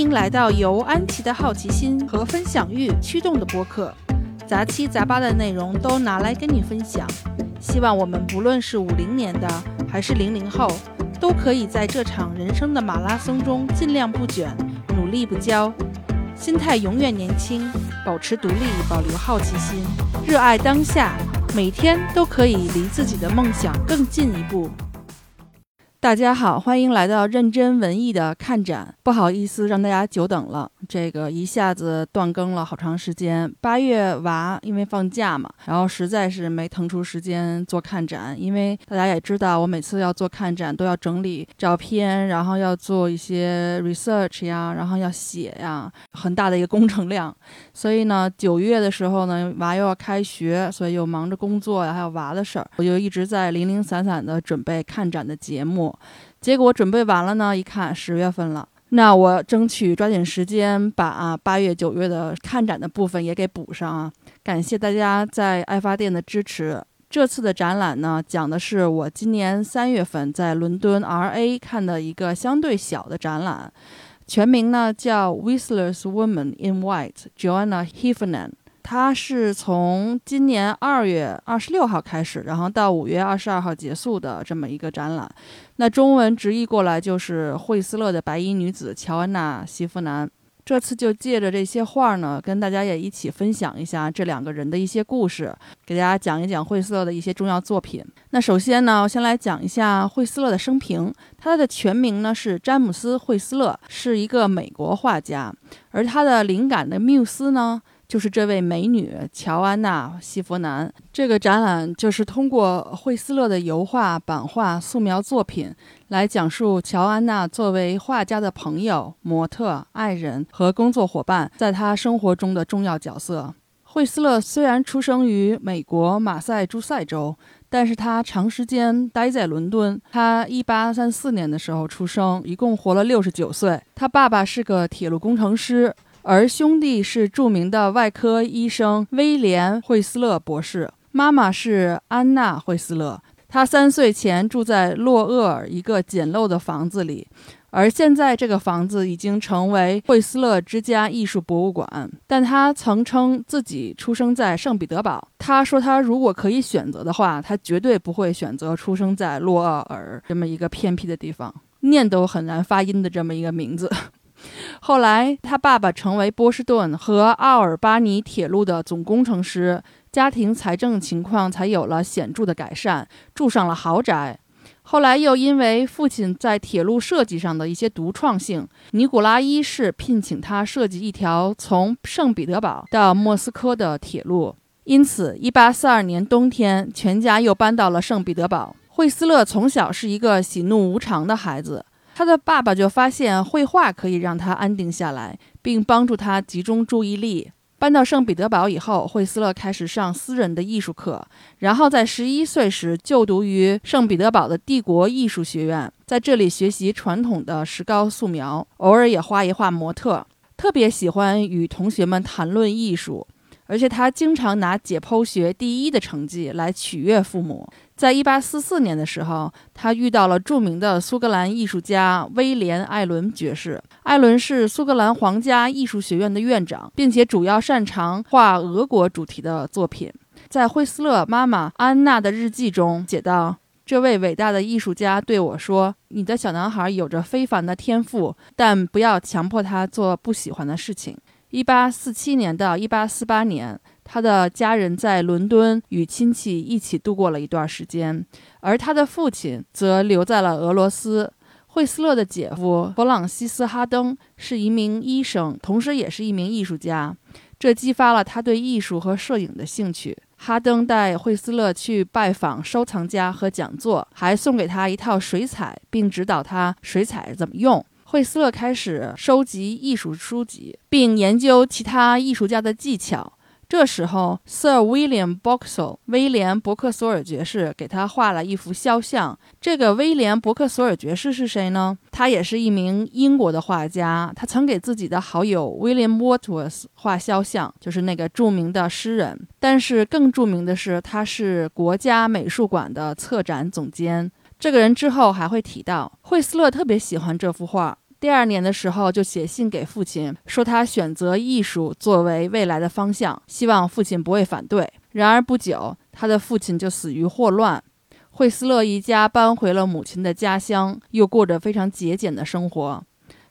欢迎来到由安琪的好奇心和分享欲驱动的播客，杂七杂八的内容都拿来跟你分享。希望我们不论是五零年的还是零零后，都可以在这场人生的马拉松中尽量不卷，努力不骄，心态永远年轻，保持独立，保留好奇心，热爱当下，每天都可以离自己的梦想更近一步。大家好，欢迎来到认真文艺的看展。不好意思，让大家久等了。这个一下子断更了好长时间。八月娃因为放假嘛，然后实在是没腾出时间做看展。因为大家也知道，我每次要做看展都要整理照片，然后要做一些 research 呀，然后要写呀，很大的一个工程量。所以呢，九月的时候呢，娃又要开学，所以又忙着工作呀，还有娃的事儿，我就一直在零零散散的准备看展的节目。结果准备完了呢，一看十月份了，那我争取抓紧时间把八月九月的看展的部分也给补上啊！感谢大家在爱发电的支持。这次的展览呢，讲的是我今年三月份在伦敦 RA 看的一个相对小的展览，全名呢叫 Whistler's Woman in White Joanna Heffernan。它是从今年二月二十六号开始，然后到五月二十二号结束的这么一个展览。那中文直译过来就是惠斯勒的白衣女子乔安娜·西夫南。这次就借着这些画呢，跟大家也一起分享一下这两个人的一些故事，给大家讲一讲惠斯勒的一些重要作品。那首先呢，我先来讲一下惠斯勒的生平。他的全名呢是詹姆斯·惠斯勒，是一个美国画家，而他的灵感的缪斯呢。就是这位美女乔安娜·西弗南。这个展览就是通过惠斯勒的油画、版画、素描作品来讲述乔安娜作为画家的朋友、模特、爱人和工作伙伴，在她生活中的重要角色。惠斯勒虽然出生于美国马赛诸塞州，但是他长时间待在伦敦。他1834年的时候出生，一共活了69岁。他爸爸是个铁路工程师。而兄弟是著名的外科医生威廉·惠斯勒博士，妈妈是安娜·惠斯勒。他三岁前住在洛厄尔一个简陋的房子里，而现在这个房子已经成为惠斯勒之家艺术博物馆。但他曾称自己出生在圣彼得堡。他说，他如果可以选择的话，他绝对不会选择出生在洛厄尔这么一个偏僻的地方，念都很难发音的这么一个名字。后来，他爸爸成为波士顿和奥尔巴尼铁路的总工程师，家庭财政情况才有了显著的改善，住上了豪宅。后来又因为父亲在铁路设计上的一些独创性，尼古拉一世聘请他设计一条从圣彼得堡到莫斯科的铁路。因此，1842年冬天，全家又搬到了圣彼得堡。惠斯勒从小是一个喜怒无常的孩子。他的爸爸就发现绘画可以让他安定下来，并帮助他集中注意力。搬到圣彼得堡以后，惠斯勒开始上私人的艺术课，然后在十一岁时就读于圣彼得堡的帝国艺术学院，在这里学习传统的石膏素描，偶尔也画一画模特。特别喜欢与同学们谈论艺术，而且他经常拿解剖学第一的成绩来取悦父母。在一八四四年的时候，他遇到了著名的苏格兰艺术家威廉·艾伦爵士。艾伦是苏格兰皇家艺术学院的院长，并且主要擅长画俄国主题的作品。在惠斯勒妈妈安娜的日记中写道：“这位伟大的艺术家对我说，你的小男孩有着非凡的天赋，但不要强迫他做不喜欢的事情。”一八四七年到一八四八年。他的家人在伦敦与亲戚一起度过了一段时间，而他的父亲则留在了俄罗斯。惠斯勒的姐夫弗朗西斯·哈登是一名医生，同时也是一名艺术家，这激发了他对艺术和摄影的兴趣。哈登带惠斯勒去拜访收藏家和讲座，还送给他一套水彩，并指导他水彩怎么用。惠斯勒开始收集艺术书籍，并研究其他艺术家的技巧。这时候，Sir William Boxall 威廉·伯克索尔爵士给他画了一幅肖像。这个威廉·伯克索尔爵士是谁呢？他也是一名英国的画家。他曾给自己的好友 William Wordsworth 画肖像，就是那个著名的诗人。但是更著名的是，他是国家美术馆的策展总监。这个人之后还会提到。惠斯勒特别喜欢这幅画。第二年的时候就写信给父亲，说他选择艺术作为未来的方向，希望父亲不会反对。然而不久，他的父亲就死于霍乱。惠斯勒一家搬回了母亲的家乡，又过着非常节俭的生活。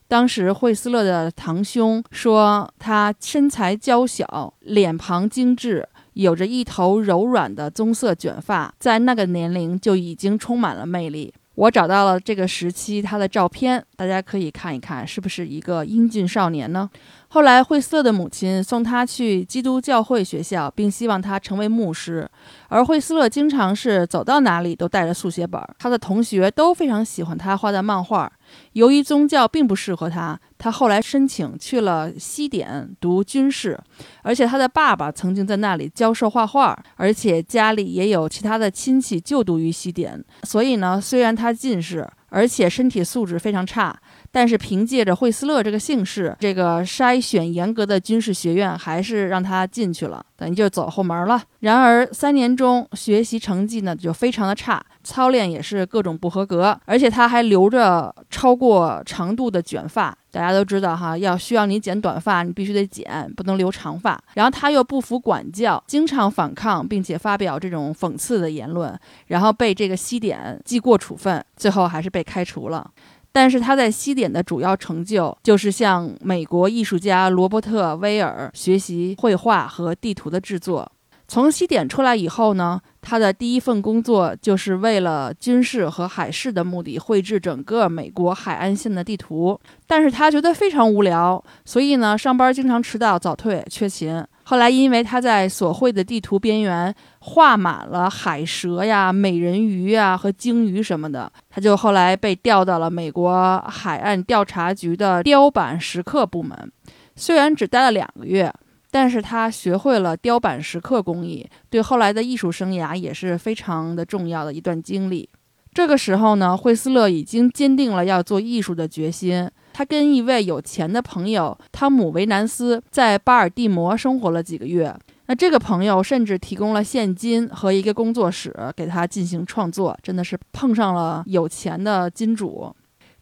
当时，惠斯勒的堂兄说，他身材娇小，脸庞精致，有着一头柔软的棕色卷发，在那个年龄就已经充满了魅力。我找到了这个时期他的照片，大家可以看一看，是不是一个英俊少年呢？后来，惠斯勒的母亲送他去基督教会学校，并希望他成为牧师。而惠斯勒经常是走到哪里都带着速写本，他的同学都非常喜欢他画的漫画。由于宗教并不适合他，他后来申请去了西点读军事，而且他的爸爸曾经在那里教授画画，而且家里也有其他的亲戚就读于西点。所以呢，虽然他近视，而且身体素质非常差。但是凭借着惠斯勒这个姓氏，这个筛选严格的军事学院还是让他进去了，等于就走后门了。然而三年中学习成绩呢就非常的差，操练也是各种不合格，而且他还留着超过长度的卷发。大家都知道哈，要需要你剪短发，你必须得剪，不能留长发。然后他又不服管教，经常反抗，并且发表这种讽刺的言论，然后被这个西点记过处分，最后还是被开除了。但是他在西点的主要成就就是向美国艺术家罗伯特·威尔学习绘画和地图的制作。从西点出来以后呢，他的第一份工作就是为了军事和海事的目的绘制整个美国海岸线的地图。但是他觉得非常无聊，所以呢，上班经常迟到、早退、缺勤。后来，因为他在所绘的地图边缘画满了海蛇呀、美人鱼呀和鲸鱼什么的，他就后来被调到了美国海岸调查局的雕版石刻部门。虽然只待了两个月，但是他学会了雕版石刻工艺，对后来的艺术生涯也是非常的重要的一段经历。这个时候呢，惠斯勒已经坚定了要做艺术的决心。他跟一位有钱的朋友汤姆·维南斯在巴尔的摩生活了几个月。那这个朋友甚至提供了现金和一个工作室给他进行创作，真的是碰上了有钱的金主。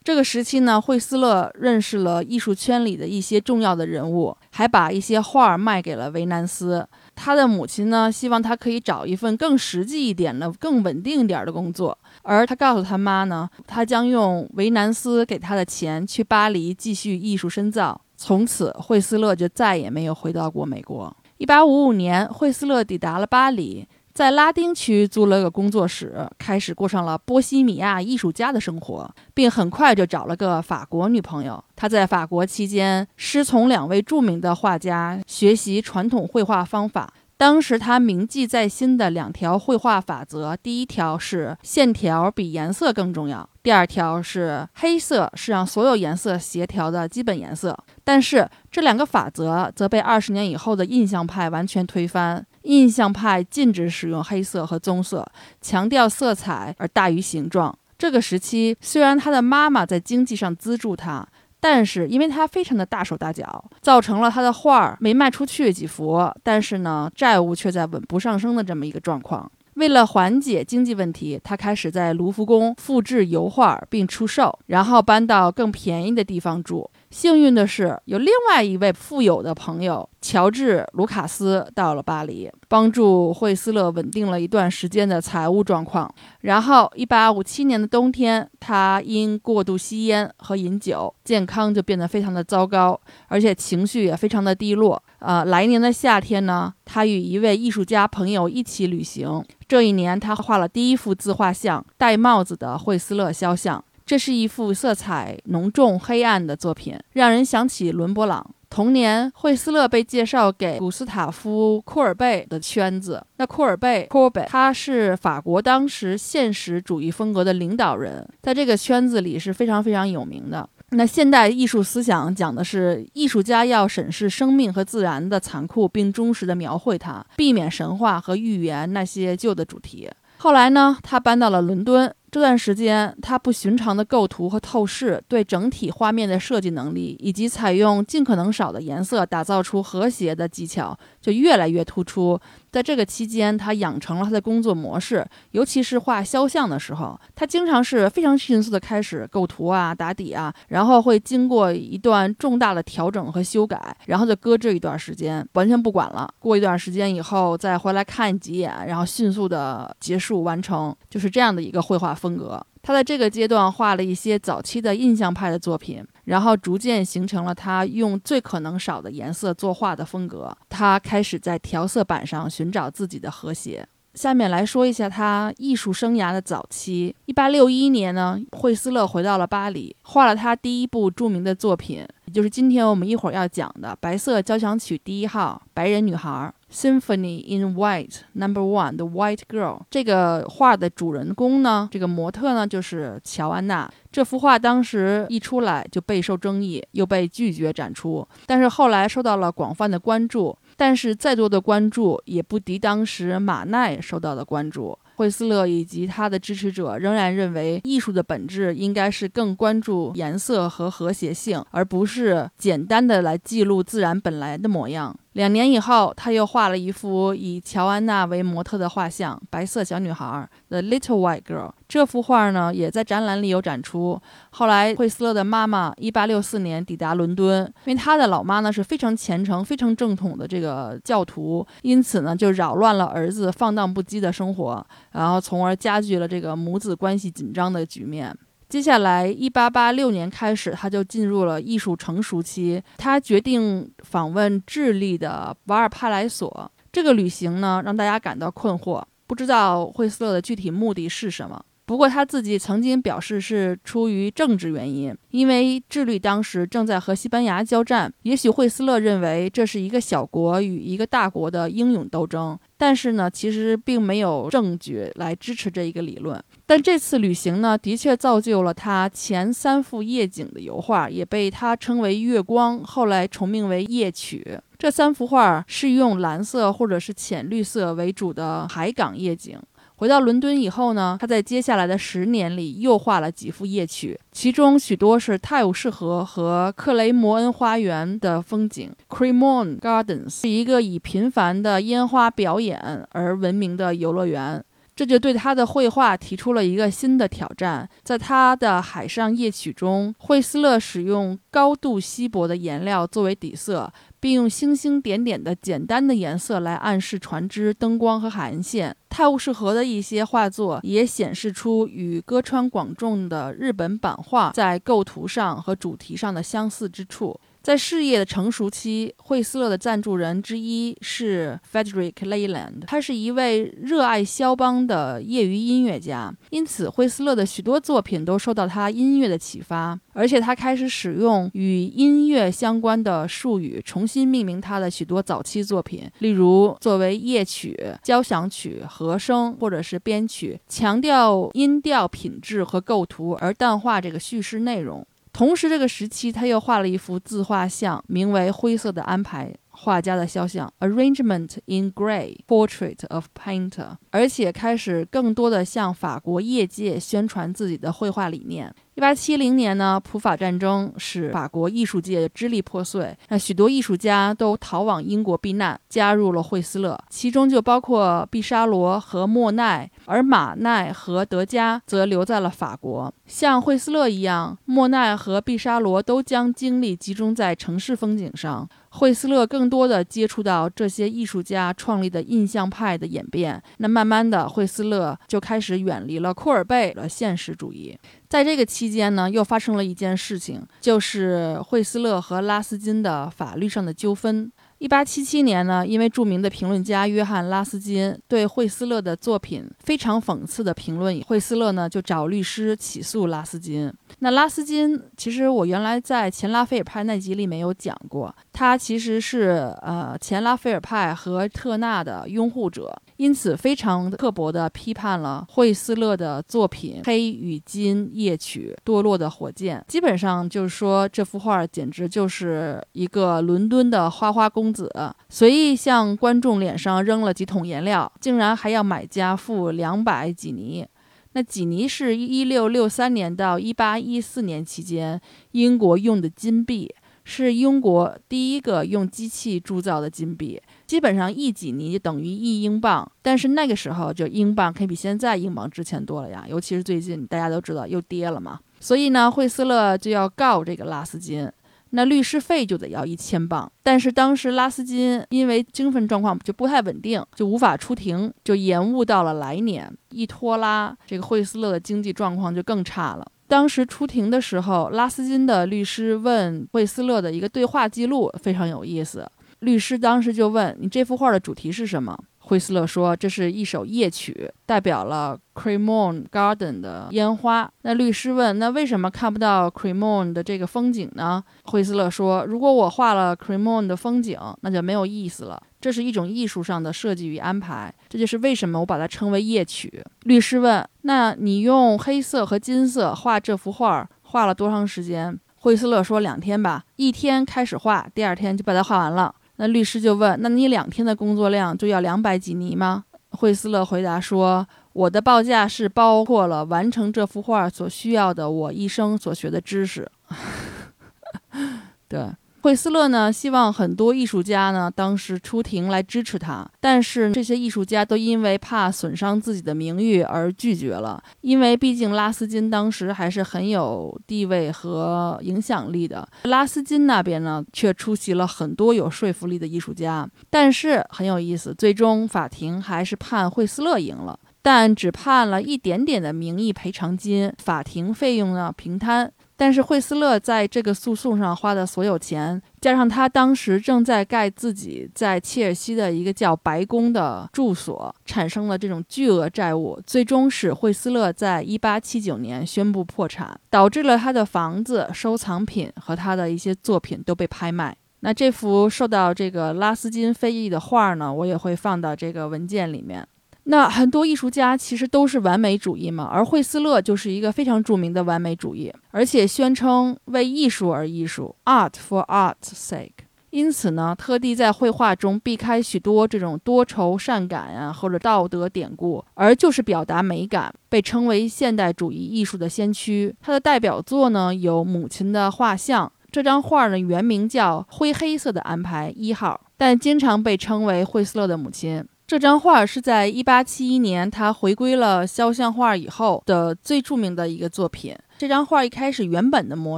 这个时期呢，惠斯勒认识了艺术圈里的一些重要的人物，还把一些画卖给了维南斯。他的母亲呢，希望他可以找一份更实际一点的、更稳定一点的工作。而他告诉他妈呢，他将用维南斯给他的钱去巴黎继续艺术深造。从此，惠斯勒就再也没有回到过美国。一八五五年，惠斯勒抵达了巴黎。在拉丁区租了个工作室，开始过上了波西米亚艺术家的生活，并很快就找了个法国女朋友。他在法国期间师从两位著名的画家学习传统绘画方法。当时他铭记在心的两条绘画法则：第一条是线条比颜色更重要；第二条是黑色是让所有颜色协调的基本颜色。但是这两个法则则被二十年以后的印象派完全推翻。印象派禁止使用黑色和棕色，强调色彩而大于形状。这个时期，虽然他的妈妈在经济上资助他，但是因为他非常的大手大脚，造成了他的画儿没卖出去几幅，但是呢，债务却在稳步上升的这么一个状况。为了缓解经济问题，他开始在卢浮宫复制油画并出售，然后搬到更便宜的地方住。幸运的是，有另外一位富有的朋友乔治·卢卡斯到了巴黎，帮助惠斯勒稳定了一段时间的财务状况。然后，1857年的冬天，他因过度吸烟和饮酒，健康就变得非常的糟糕，而且情绪也非常的低落。呃，来年的夏天呢，他与一位艺术家朋友一起旅行。这一年，他画了第一幅自画像——戴帽子的惠斯勒肖像。这是一幅色彩浓重、黑暗的作品，让人想起伦勃朗。同年，惠斯勒被介绍给古斯塔夫·库尔贝的圈子。那库尔贝 c o r 他是法国当时现实主义风格的领导人，在这个圈子里是非常非常有名的。那现代艺术思想讲的是，艺术家要审视生命和自然的残酷，并忠实地描绘它，避免神话和预言那些旧的主题。后来呢，他搬到了伦敦，这段时间，他不寻常的构图和透视，对整体画面的设计能力，以及采用尽可能少的颜色打造出和谐的技巧，就越来越突出。在这个期间，他养成了他的工作模式，尤其是画肖像的时候，他经常是非常迅速的开始构图啊、打底啊，然后会经过一段重大的调整和修改，然后就搁置一段时间，完全不管了。过一段时间以后，再回来看几眼，然后迅速的结束完成，就是这样的一个绘画。风格，他在这个阶段画了一些早期的印象派的作品，然后逐渐形成了他用最可能少的颜色作画的风格。他开始在调色板上寻找自己的和谐。下面来说一下他艺术生涯的早期。一八六一年呢，惠斯勒回到了巴黎，画了他第一部著名的作品，也就是今天我们一会儿要讲的《白色交响曲第一号》——白人女孩。Symphony in White Number One，The White Girl。这个画的主人公呢，这个模特呢，就是乔安娜。这幅画当时一出来就备受争议，又被拒绝展出。但是后来受到了广泛的关注，但是再多的关注也不敌当时马奈受到的关注。惠斯勒以及他的支持者仍然认为，艺术的本质应该是更关注颜色和和谐性，而不是简单的来记录自然本来的模样。两年以后，他又画了一幅以乔安娜为模特的画像《白色小女孩》（The Little White Girl）。这幅画呢，也在展览里有展出。后来，惠斯勒的妈妈1864年抵达伦敦，因为他的老妈呢是非常虔诚、非常正统的这个教徒，因此呢就扰乱了儿子放荡不羁的生活，然后从而加剧了这个母子关系紧张的局面。接下来，一八八六年开始，他就进入了艺术成熟期。他决定访问智利的瓦尔帕莱索。这个旅行呢，让大家感到困惑，不知道惠斯勒的具体目的是什么。不过他自己曾经表示是出于政治原因，因为智利当时正在和西班牙交战。也许惠斯勒认为这是一个小国与一个大国的英勇斗争，但是呢，其实并没有证据来支持这一个理论。但这次旅行呢，的确造就了他前三幅夜景的油画，也被他称为《月光》，后来重名为《夜曲》。这三幅画是用蓝色或者是浅绿色为主的海港夜景。回到伦敦以后呢，他在接下来的十年里又画了几幅夜曲，其中许多是泰晤士河和克雷摩恩花园的风景。Cremon Gardens 是一个以频繁的烟花表演而闻名的游乐园。这就对他的绘画提出了一个新的挑战。在他的海上夜曲中，惠斯勒使用高度稀薄的颜料作为底色，并用星星点点的简单的颜色来暗示船只、灯光和海岸线。泰晤士河的一些画作也显示出与歌川广重的日本版画在构图上和主题上的相似之处。在事业的成熟期，惠斯勒的赞助人之一是 Frederick Leyland，他是一位热爱肖邦的业余音乐家，因此惠斯勒的许多作品都受到他音乐的启发，而且他开始使用与音乐相关的术语，重新命名他的许多早期作品，例如作为夜曲、交响曲、和声或者是编曲，强调音调品质和构图，而淡化这个叙事内容。同时，这个时期他又画了一幅自画像，名为《灰色的安排》。画家的肖像，Arrangement in Gray Portrait of Painter，而且开始更多的向法国业界宣传自己的绘画理念。一八七零年呢，普法战争使法国艺术界支离破碎，那许多艺术家都逃往英国避难，加入了惠斯勒，其中就包括毕沙罗和莫奈，而马奈和德加则留在了法国。像惠斯勒一样，莫奈和毕沙罗都将精力集中在城市风景上。惠斯勒更多的接触到这些艺术家创立的印象派的演变，那慢慢的，惠斯勒就开始远离了库尔贝的现实主义。在这个期间呢，又发生了一件事情，就是惠斯勒和拉斯金的法律上的纠纷。一八七七年呢，因为著名的评论家约翰·拉斯金对惠斯勒的作品非常讽刺的评论，惠斯勒呢就找律师起诉拉斯金。那拉斯金其实我原来在前拉斐尔派那集里面有讲过，他其实是呃前拉斐尔派和特纳的拥护者，因此非常刻薄地批判了惠斯勒的作品《黑与金夜曲》《堕落的火箭》，基本上就是说这幅画简直就是一个伦敦的花花公。子随意向观众脸上扔了几桶颜料，竟然还要买家付两百几尼。那几尼是一六六三年到一八一四年期间英国用的金币，是英国第一个用机器铸造的金币。基本上一几尼等于一英镑，但是那个时候就英镑可以比现在英镑值钱多了呀，尤其是最近大家都知道又跌了嘛。所以呢，惠斯勒就要告这个拉斯金，那律师费就得要一千镑。但是当时拉斯金因为精神状况就不太稳定，就无法出庭，就延误到了来年。一拖拉，这个惠斯勒的经济状况就更差了。当时出庭的时候，拉斯金的律师问惠斯勒的一个对话记录非常有意思。律师当时就问你这幅画的主题是什么？惠斯勒说：“这是一首夜曲，代表了 Cremon Garden 的烟花。”那律师问：“那为什么看不到 Cremon 的这个风景呢？”惠斯勒说：“如果我画了 Cremon 的风景，那就没有意思了。这是一种艺术上的设计与安排，这就是为什么我把它称为夜曲。”律师问：“那你用黑色和金色画这幅画，画了多长时间？”惠斯勒说：“两天吧，一天开始画，第二天就把它画完了。”那律师就问：“那你两天的工作量就要两百几尼吗？”惠斯勒回答说：“我的报价是包括了完成这幅画所需要的我一生所学的知识。”对。惠斯勒呢，希望很多艺术家呢当时出庭来支持他，但是这些艺术家都因为怕损伤自己的名誉而拒绝了。因为毕竟拉斯金当时还是很有地位和影响力的。拉斯金那边呢，却出席了很多有说服力的艺术家。但是很有意思，最终法庭还是判惠斯勒赢了，但只判了一点点的名义赔偿金，法庭费用呢平摊。但是惠斯勒在这个诉讼上花的所有钱，加上他当时正在盖自己在切尔西的一个叫白宫的住所，产生了这种巨额债务，最终使惠斯勒在一八七九年宣布破产，导致了他的房子、收藏品和他的一些作品都被拍卖。那这幅受到这个拉斯金非议的画呢，我也会放到这个文件里面。那很多艺术家其实都是完美主义嘛，而惠斯勒就是一个非常著名的完美主义，而且宣称为艺术而艺术 （art for art's sake）。因此呢，特地在绘画中避开许多这种多愁善感啊或者道德典故，而就是表达美感，被称为现代主义艺术的先驱。他的代表作呢有母亲的画像，这张画呢原名叫《灰黑色的安排一号》，但经常被称为惠斯勒的母亲。这张画是在一八七一年他回归了肖像画以后的最著名的一个作品。这张画一开始原本的模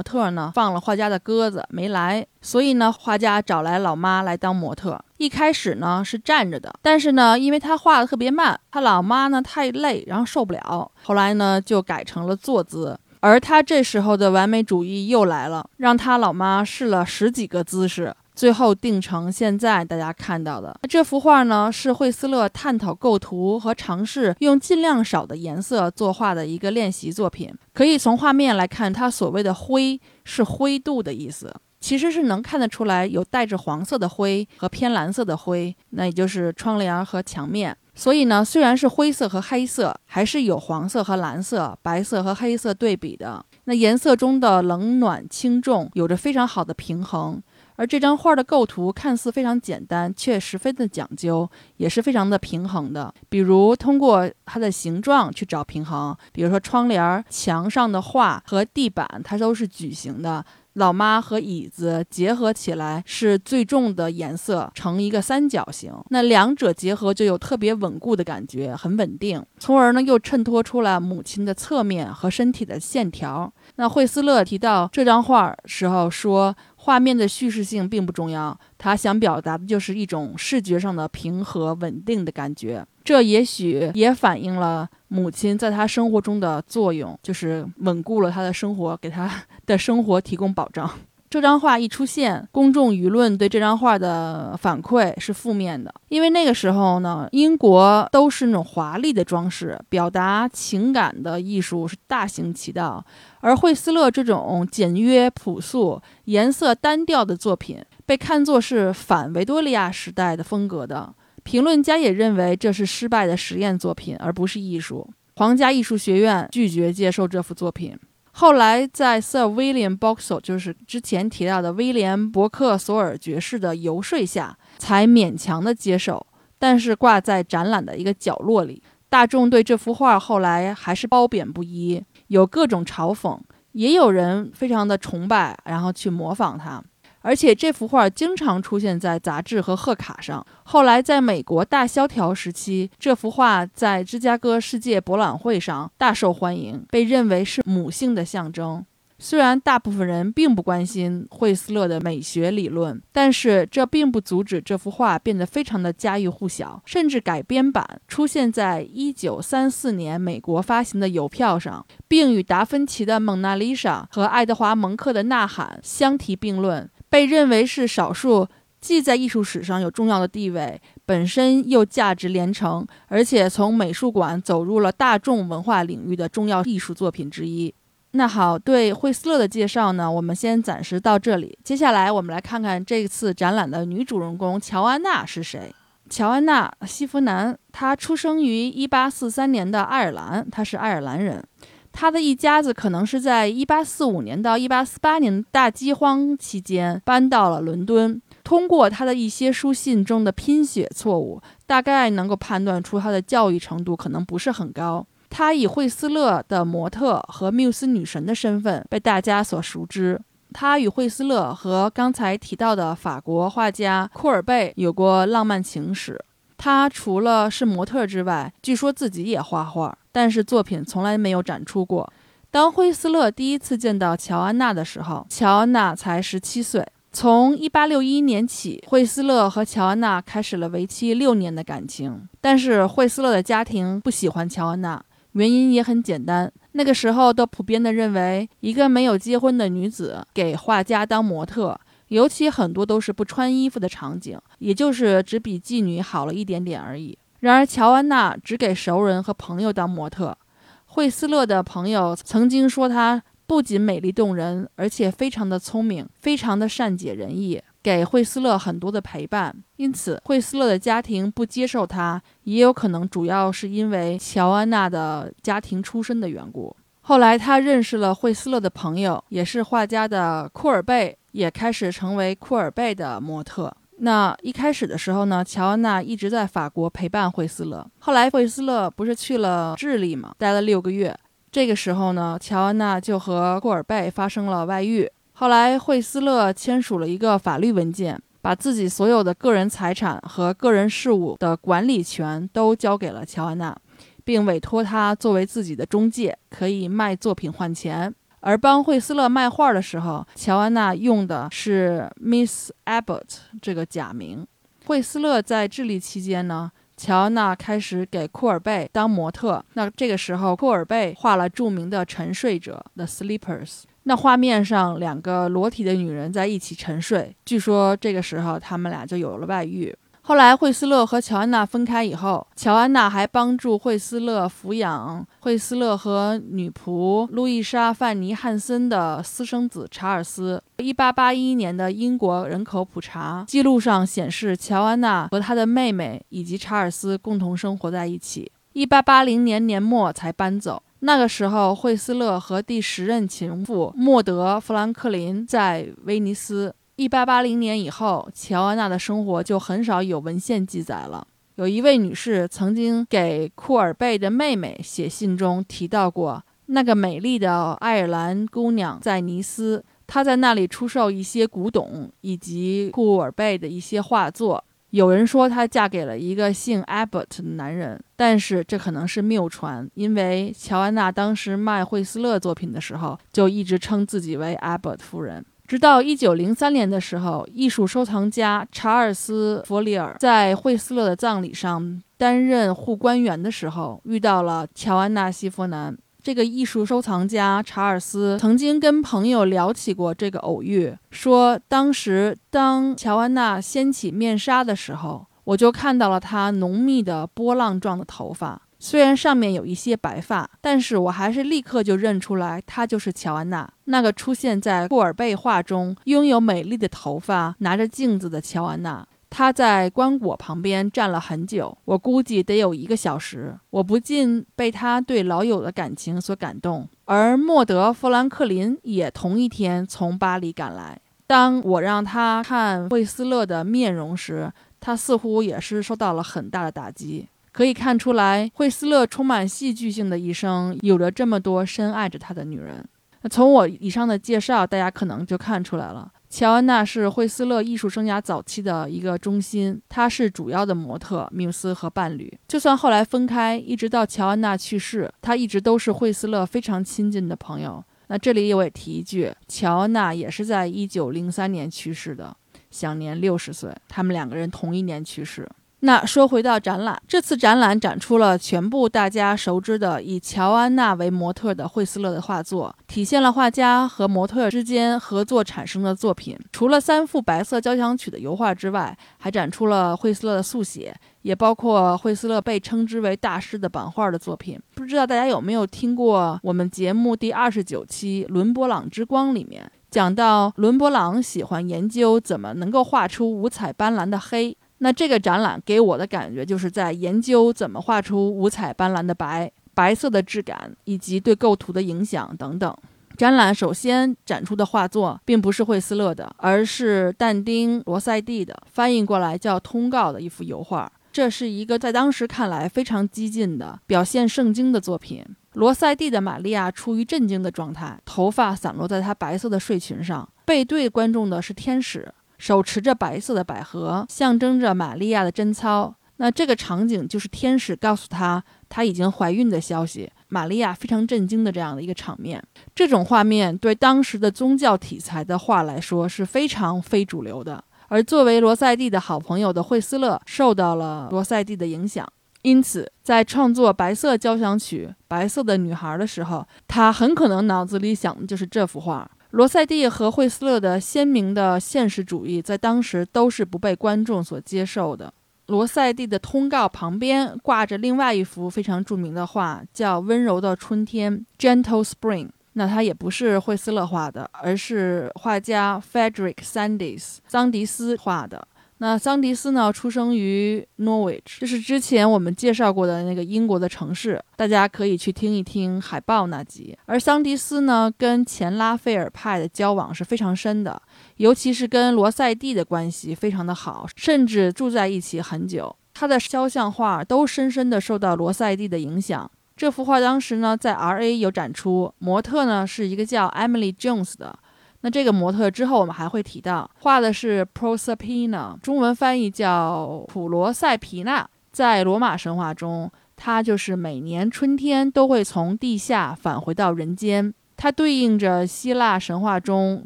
特呢放了画家的鸽子没来，所以呢画家找来老妈来当模特。一开始呢是站着的，但是呢因为他画的特别慢，他老妈呢太累，然后受不了，后来呢就改成了坐姿。而他这时候的完美主义又来了，让他老妈试了十几个姿势。最后定成现在大家看到的这幅画呢，是惠斯勒探讨构图和尝试用尽量少的颜色作画的一个练习作品。可以从画面来看，它所谓的灰是灰度的意思，其实是能看得出来有带着黄色的灰和偏蓝色的灰，那也就是窗帘和墙面。所以呢，虽然是灰色和黑色，还是有黄色和蓝色、白色和黑色对比的。那颜色中的冷暖轻重有着非常好的平衡。而这张画的构图看似非常简单，却十分的讲究，也是非常的平衡的。比如通过它的形状去找平衡，比如说窗帘、墙上的画和地板，它都是矩形的。老妈和椅子结合起来是最重的颜色，成一个三角形。那两者结合就有特别稳固的感觉，很稳定。从而呢，又衬托出了母亲的侧面和身体的线条。那惠斯勒提到这张画时候说。画面的叙事性并不重要，他想表达的就是一种视觉上的平和稳定的感觉。这也许也反映了母亲在他生活中的作用，就是稳固了他的生活，给他的生活提供保障。这张画一出现，公众舆论对这张画的反馈是负面的，因为那个时候呢，英国都是那种华丽的装饰，表达情感的艺术是大行其道，而惠斯勒这种简约朴素、颜色单调的作品被看作是反维多利亚时代的风格的。评论家也认为这是失败的实验作品，而不是艺术。皇家艺术学院拒绝接受这幅作品。后来，在 Sir William Boxall，就是之前提到的威廉·伯克索尔爵士的游说下，才勉强的接受，但是挂在展览的一个角落里。大众对这幅画后来还是褒贬不一，有各种嘲讽，也有人非常的崇拜，然后去模仿他。而且这幅画经常出现在杂志和贺卡上。后来在美国大萧条时期，这幅画在芝加哥世界博览会上大受欢迎，被认为是母性的象征。虽然大部分人并不关心惠斯勒的美学理论，但是这并不阻止这幅画变得非常的家喻户晓，甚至改编版出现在1934年美国发行的邮票上，并与达芬奇的《蒙娜丽莎》和爱德华·蒙克的《呐喊》相提并论。被认为是少数既在艺术史上有重要的地位，本身又价值连城，而且从美术馆走入了大众文化领域的重要艺术作品之一。那好，对惠斯勒的介绍呢，我们先暂时到这里。接下来，我们来看看这次展览的女主人公乔安娜是谁。乔安娜·西弗南，她出生于1843年的爱尔兰，她是爱尔兰人。他的一家子可能是在1845年到1848年大饥荒期间搬到了伦敦。通过他的一些书信中的拼写错误，大概能够判断出他的教育程度可能不是很高。他以惠斯勒的模特和缪斯女神的身份被大家所熟知。他与惠斯勒和刚才提到的法国画家库尔贝有过浪漫情史。他除了是模特之外，据说自己也画画。但是作品从来没有展出过。当惠斯勒第一次见到乔安娜的时候，乔安娜才十七岁。从一八六一年起，惠斯勒和乔安娜开始了为期六年的感情。但是惠斯勒的家庭不喜欢乔安娜，原因也很简单：那个时候都普遍的认为，一个没有结婚的女子给画家当模特，尤其很多都是不穿衣服的场景，也就是只比妓女好了一点点而已。然而，乔安娜只给熟人和朋友当模特。惠斯勒的朋友曾经说，她不仅美丽动人，而且非常的聪明，非常的善解人意，给惠斯勒很多的陪伴。因此，惠斯勒的家庭不接受她，也有可能主要是因为乔安娜的家庭出身的缘故。后来，他认识了惠斯勒的朋友，也是画家的库尔贝，也开始成为库尔贝的模特。那一开始的时候呢，乔安娜一直在法国陪伴惠斯勒。后来惠斯勒不是去了智利嘛，待了六个月。这个时候呢，乔安娜就和库尔贝发生了外遇。后来惠斯勒签署了一个法律文件，把自己所有的个人财产和个人事务的管理权都交给了乔安娜，并委托他作为自己的中介，可以卖作品换钱。而帮惠斯勒卖画的时候，乔安娜用的是 Miss Abbott 这个假名。惠斯勒在智利期间呢，乔安娜开始给库尔贝当模特。那这个时候，库尔贝画了著名的《沉睡者》The Sleepers。那画面上两个裸体的女人在一起沉睡，据说这个时候他们俩就有了外遇。后来，惠斯勒和乔安娜分开以后，乔安娜还帮助惠斯勒抚养惠斯勒和女仆路易莎·范尼·汉森的私生子查尔斯。1881年的英国人口普查记录上显示，乔安娜和她的妹妹以及查尔斯共同生活在一起。1880年年末才搬走。那个时候，惠斯勒和第十任情妇莫德·富兰克林在威尼斯。一八八零年以后，乔安娜的生活就很少有文献记载了。有一位女士曾经给库尔贝的妹妹写信中提到过，那个美丽的爱尔兰姑娘在尼斯，她在那里出售一些古董以及库尔贝的一些画作。有人说她嫁给了一个姓 Abbott 的男人，但是这可能是谬传，因为乔安娜当时卖惠斯勒作品的时候，就一直称自己为 Abbott 夫人。直到一九零三年的时候，艺术收藏家查尔斯·弗里尔在惠斯勒的葬礼上担任护官员的时候，遇到了乔安娜·西弗南。这个艺术收藏家查尔斯曾经跟朋友聊起过这个偶遇，说当时当乔安娜掀起面纱的时候，我就看到了她浓密的波浪状的头发。虽然上面有一些白发，但是我还是立刻就认出来，她就是乔安娜，那个出现在库尔贝画中、拥有美丽的头发、拿着镜子的乔安娜。她在棺椁旁边站了很久，我估计得有一个小时。我不禁被她对老友的感情所感动。而莫德·富兰克林也同一天从巴黎赶来。当我让他看惠斯勒的面容时，他似乎也是受到了很大的打击。可以看出来，惠斯勒充满戏剧性的一生，有着这么多深爱着他的女人。那从我以上的介绍，大家可能就看出来了。乔安娜是惠斯勒艺术生涯早期的一个中心，她是主要的模特、缪斯和伴侣。就算后来分开，一直到乔安娜去世，她一直都是惠斯勒非常亲近的朋友。那这里我也提一句，乔安娜也是在一九零三年去世的，享年六十岁。他们两个人同一年去世。那说回到展览，这次展览展出了全部大家熟知的以乔安娜为模特的惠斯勒的画作，体现了画家和模特之间合作产生的作品。除了三幅白色交响曲的油画之外，还展出了惠斯勒的速写，也包括惠斯勒被称之为大师的版画的作品。不知道大家有没有听过我们节目第二十九期《伦勃朗之光》里面讲到，伦勃朗喜欢研究怎么能够画出五彩斑斓的黑。那这个展览给我的感觉就是在研究怎么画出五彩斑斓的白、白色的质感以及对构图的影响等等。展览首先展出的画作并不是惠斯勒的，而是但丁·罗塞蒂的，翻译过来叫《通告》的一幅油画。这是一个在当时看来非常激进的表现圣经的作品。罗塞蒂的玛利亚处于震惊的状态，头发散落在她白色的睡裙上，背对观众的是天使。手持着白色的百合，象征着玛利亚的贞操。那这个场景就是天使告诉她她已经怀孕的消息。玛利亚非常震惊的这样的一个场面。这种画面对当时的宗教题材的画来说是非常非主流的。而作为罗塞蒂的好朋友的惠斯勒受到了罗塞蒂的影响，因此在创作《白色交响曲》《白色的女孩》的时候，他很可能脑子里想的就是这幅画。罗塞蒂和惠斯勒的鲜明的现实主义在当时都是不被观众所接受的。罗塞蒂的通告旁边挂着另外一幅非常著名的画，叫《温柔的春天》（Gentle Spring）。那它也不是惠斯勒画的，而是画家 Frederick Sandys 桑迪斯画的。那桑迪斯呢，出生于 Norwich，这是之前我们介绍过的那个英国的城市，大家可以去听一听海报那集。而桑迪斯呢，跟前拉斐尔派的交往是非常深的，尤其是跟罗塞蒂的关系非常的好，甚至住在一起很久。他的肖像画都深深的受到罗塞蒂的影响。这幅画当时呢，在 R.A 有展出，模特呢是一个叫 Emily Jones 的。那这个模特之后我们还会提到，画的是 Proserpina，中文翻译叫普罗塞皮娜。在罗马神话中，她就是每年春天都会从地下返回到人间。它对应着希腊神话中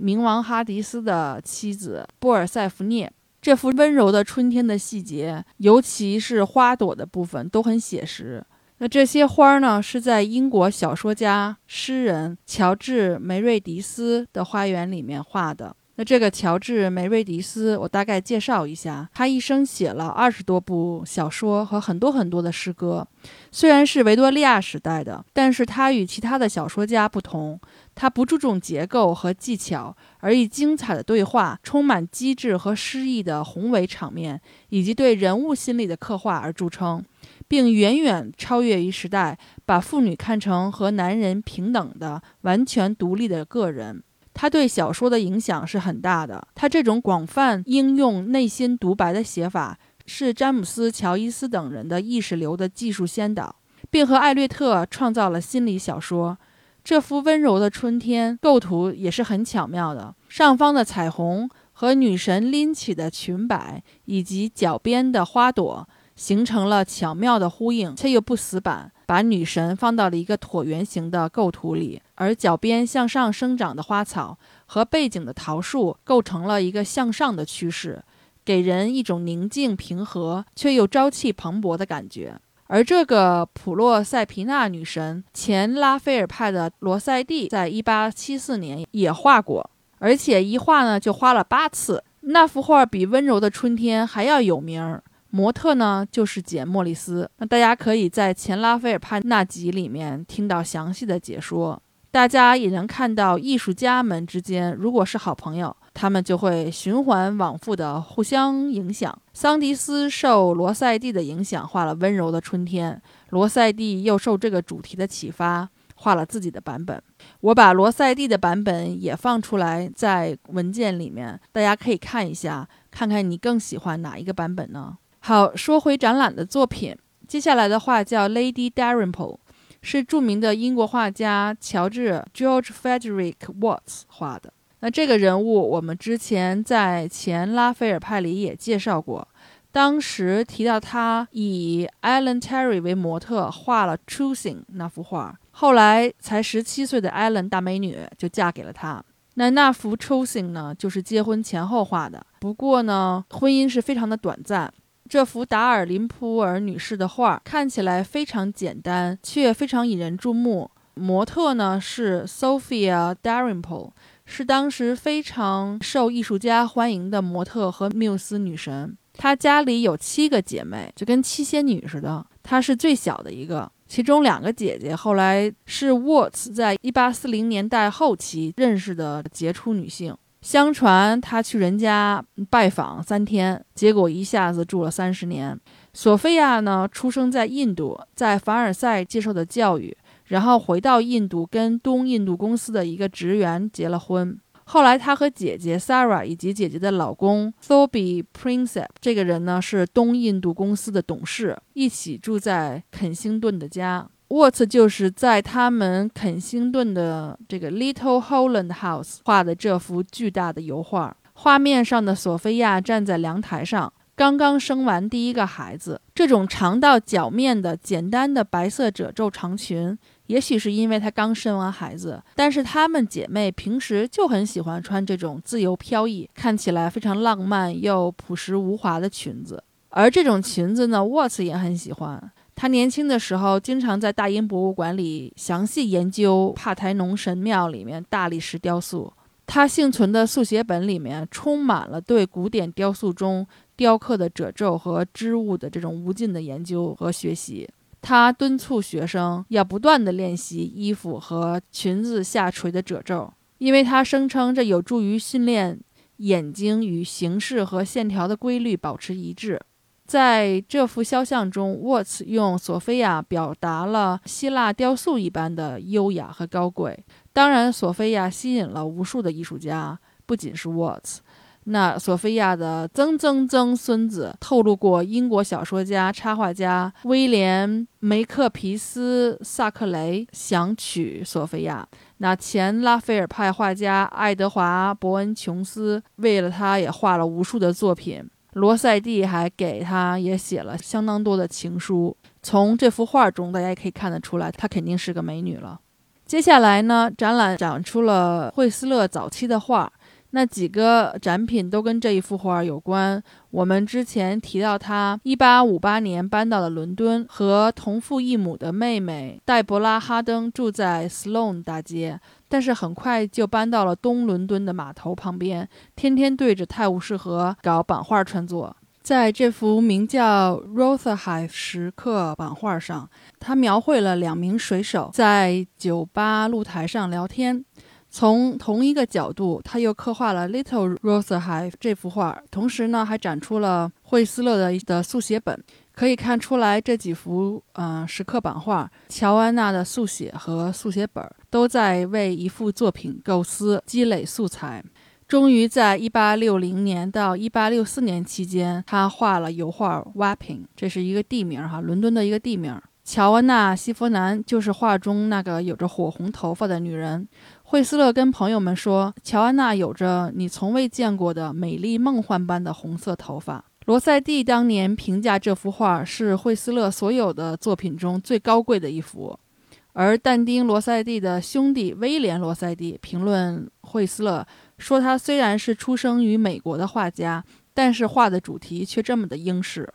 冥王哈迪斯的妻子波尔塞福涅。这幅温柔的春天的细节，尤其是花朵的部分，都很写实。那这些花儿呢，是在英国小说家、诗人乔治·梅瑞迪斯的花园里面画的。那这个乔治·梅瑞迪斯，我大概介绍一下，他一生写了二十多部小说和很多很多的诗歌。虽然是维多利亚时代的，但是他与其他的小说家不同，他不注重结构和技巧，而以精彩的对话、充满机智和诗意的宏伟场面，以及对人物心理的刻画而著称。并远远超越于时代，把妇女看成和男人平等的、完全独立的个人。他对小说的影响是很大的。他这种广泛应用内心独白的写法，是詹姆斯·乔伊斯等人的意识流的技术先导，并和艾略特创造了心理小说。这幅温柔的春天构图也是很巧妙的，上方的彩虹和女神拎起的裙摆，以及脚边的花朵。形成了巧妙的呼应，却又不死板，把女神放到了一个椭圆形的构图里，而脚边向上生长的花草和背景的桃树构成了一个向上的趋势，给人一种宁静平和却又朝气蓬勃的感觉。而这个普洛塞皮娜女神，前拉斐尔派的罗塞蒂在一八七四年也画过，而且一画呢就画了八次。那幅画比《温柔的春天》还要有名儿。模特呢，就是简·莫里斯。那大家可以在前拉斐尔派那集里面听到详细的解说。大家也能看到，艺术家们之间如果是好朋友，他们就会循环往复的互相影响。桑迪斯受罗塞蒂的影响，画了温柔的春天；罗塞蒂又受这个主题的启发，画了自己的版本。我把罗塞蒂的版本也放出来在文件里面，大家可以看一下，看看你更喜欢哪一个版本呢？好，说回展览的作品，接下来的画叫 Lady Dalrymple，是著名的英国画家乔治 George Frederick Watts 画的。那这个人物我们之前在前拉斐尔派里也介绍过，当时提到他以 Ellen Terry 为模特画了 Choosing 那幅画，后来才十七岁的 Ellen 大美女就嫁给了他。那那幅 Choosing 呢，就是结婚前后画的，不过呢，婚姻是非常的短暂。这幅达尔林普尔女士的画看起来非常简单，却非常引人注目。模特呢是 Sophia Dalrymple。是当时非常受艺术家欢迎的模特和缪斯女神。她家里有七个姐妹，就跟七仙女似的。她是最小的一个，其中两个姐姐后来是沃茨在一八四零年代后期认识的杰出女性。相传他去人家拜访三天，结果一下子住了三十年。索菲亚呢，出生在印度，在凡尔赛接受的教育。然后回到印度，跟东印度公司的一个职员结了婚。后来，他和姐姐 Sarah 以及姐姐的老公 Thoby Princep 这个人呢，是东印度公司的董事，一起住在肯辛顿的家。沃茨就是在他们肯辛顿的这个 Little Holland House 画的这幅巨大的油画。画面上的索菲亚站在阳台上。刚刚生完第一个孩子，这种长到脚面的简单的白色褶皱长裙，也许是因为她刚生完孩子。但是她们姐妹平时就很喜欢穿这种自由飘逸、看起来非常浪漫又朴实无华的裙子。而这种裙子呢，沃茨也很喜欢。他年轻的时候，经常在大英博物馆里详细研究帕台农神庙里面大理石雕塑。他幸存的速写本里面充满了对古典雕塑中。雕刻的褶皱和织物的这种无尽的研究和学习，他敦促学生要不断地练习衣服和裙子下垂的褶皱，因为他声称这有助于训练眼睛与形式和线条的规律保持一致。在这幅肖像中，沃茨用索菲亚表达了希腊雕塑一般的优雅和高贵。当然，索菲亚吸引了无数的艺术家，不仅是沃茨。那索菲亚的曾曾曾孙子透露过，英国小说家、插画家威廉·梅克皮斯萨克雷想娶索菲亚。那前拉斐尔派画家爱德华·伯恩琼斯为了他也画了无数的作品。罗塞蒂还给他也写了相当多的情书。从这幅画中，大家也可以看得出来，她肯定是个美女了。接下来呢，展览展出了惠斯勒早期的画。那几个展品都跟这一幅画有关。我们之前提到，他1858年搬到了伦敦，和同父异母的妹妹黛博拉·哈登住在 Sloane 大街，但是很快就搬到了东伦敦的码头旁边，天天对着泰晤士河搞版画创作。在这幅名叫《Rotherhithe 时刻》版画上，他描绘了两名水手在酒吧露台上聊天。从同一个角度，他又刻画了 Little Rotherhithe 这幅画，同时呢，还展出了惠斯勒的的速写本。可以看出来，这几幅嗯石刻版画，乔安娜的速写和速写本都在为一幅作品构思、积累素材。终于在1860年到1864年期间，他画了油画 Wapping，这是一个地名哈，伦敦的一个地名。乔安娜·西弗南就是画中那个有着火红头发的女人。惠斯勒跟朋友们说：“乔安娜有着你从未见过的美丽梦幻般的红色头发。”罗塞蒂当年评价这幅画是惠斯勒所有的作品中最高贵的一幅，而但丁·罗塞蒂的兄弟威廉·罗塞蒂评论惠斯勒说：“他虽然是出生于美国的画家，但是画的主题却这么的英式。”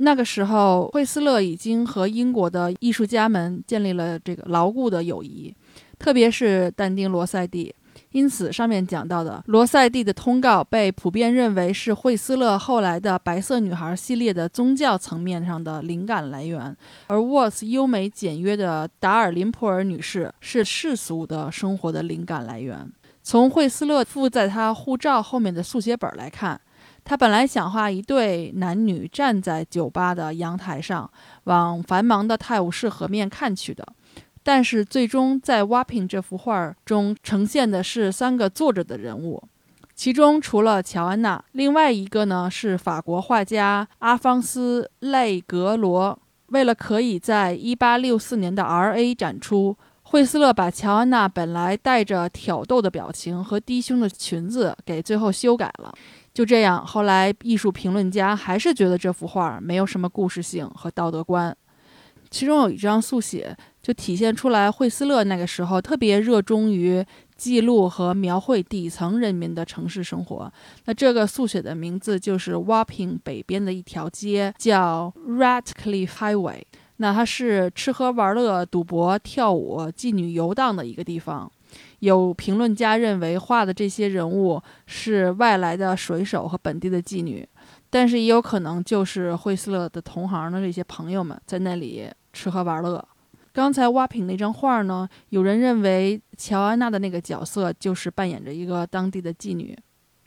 那个时候，惠斯勒已经和英国的艺术家们建立了这个牢固的友谊。特别是但丁·罗塞蒂，因此上面讲到的罗塞蒂的通告被普遍认为是惠斯勒后来的白色女孩系列的宗教层面上的灵感来源，而沃斯优美简约的达尔林普尔女士是世俗的生活的灵感来源。从惠斯勒附在他护照后面的速写本来看，他本来想画一对男女站在酒吧的阳台上，往繁忙的泰晤士河面看去的。但是最终在 Wapping 这幅画中呈现的是三个坐着的人物，其中除了乔安娜，另外一个呢是法国画家阿方斯·赖格罗。为了可以在1864年的 R.A. 展出，惠斯勒把乔安娜本来带着挑逗的表情和低胸的裙子给最后修改了。就这样，后来艺术评论家还是觉得这幅画没有什么故事性和道德观。其中有一张速写，就体现出来惠斯勒那个时候特别热衷于记录和描绘底层人民的城市生活。那这个速写的名字就是 Wapping 北边的一条街，叫 Ratcliffe Highway。那它是吃喝玩乐、赌博、跳舞、妓女游荡的一个地方。有评论家认为，画的这些人物是外来的水手和本地的妓女，但是也有可能就是惠斯勒的同行的这些朋友们在那里吃喝玩乐。刚才挖品那张画呢，有人认为乔安娜的那个角色就是扮演着一个当地的妓女。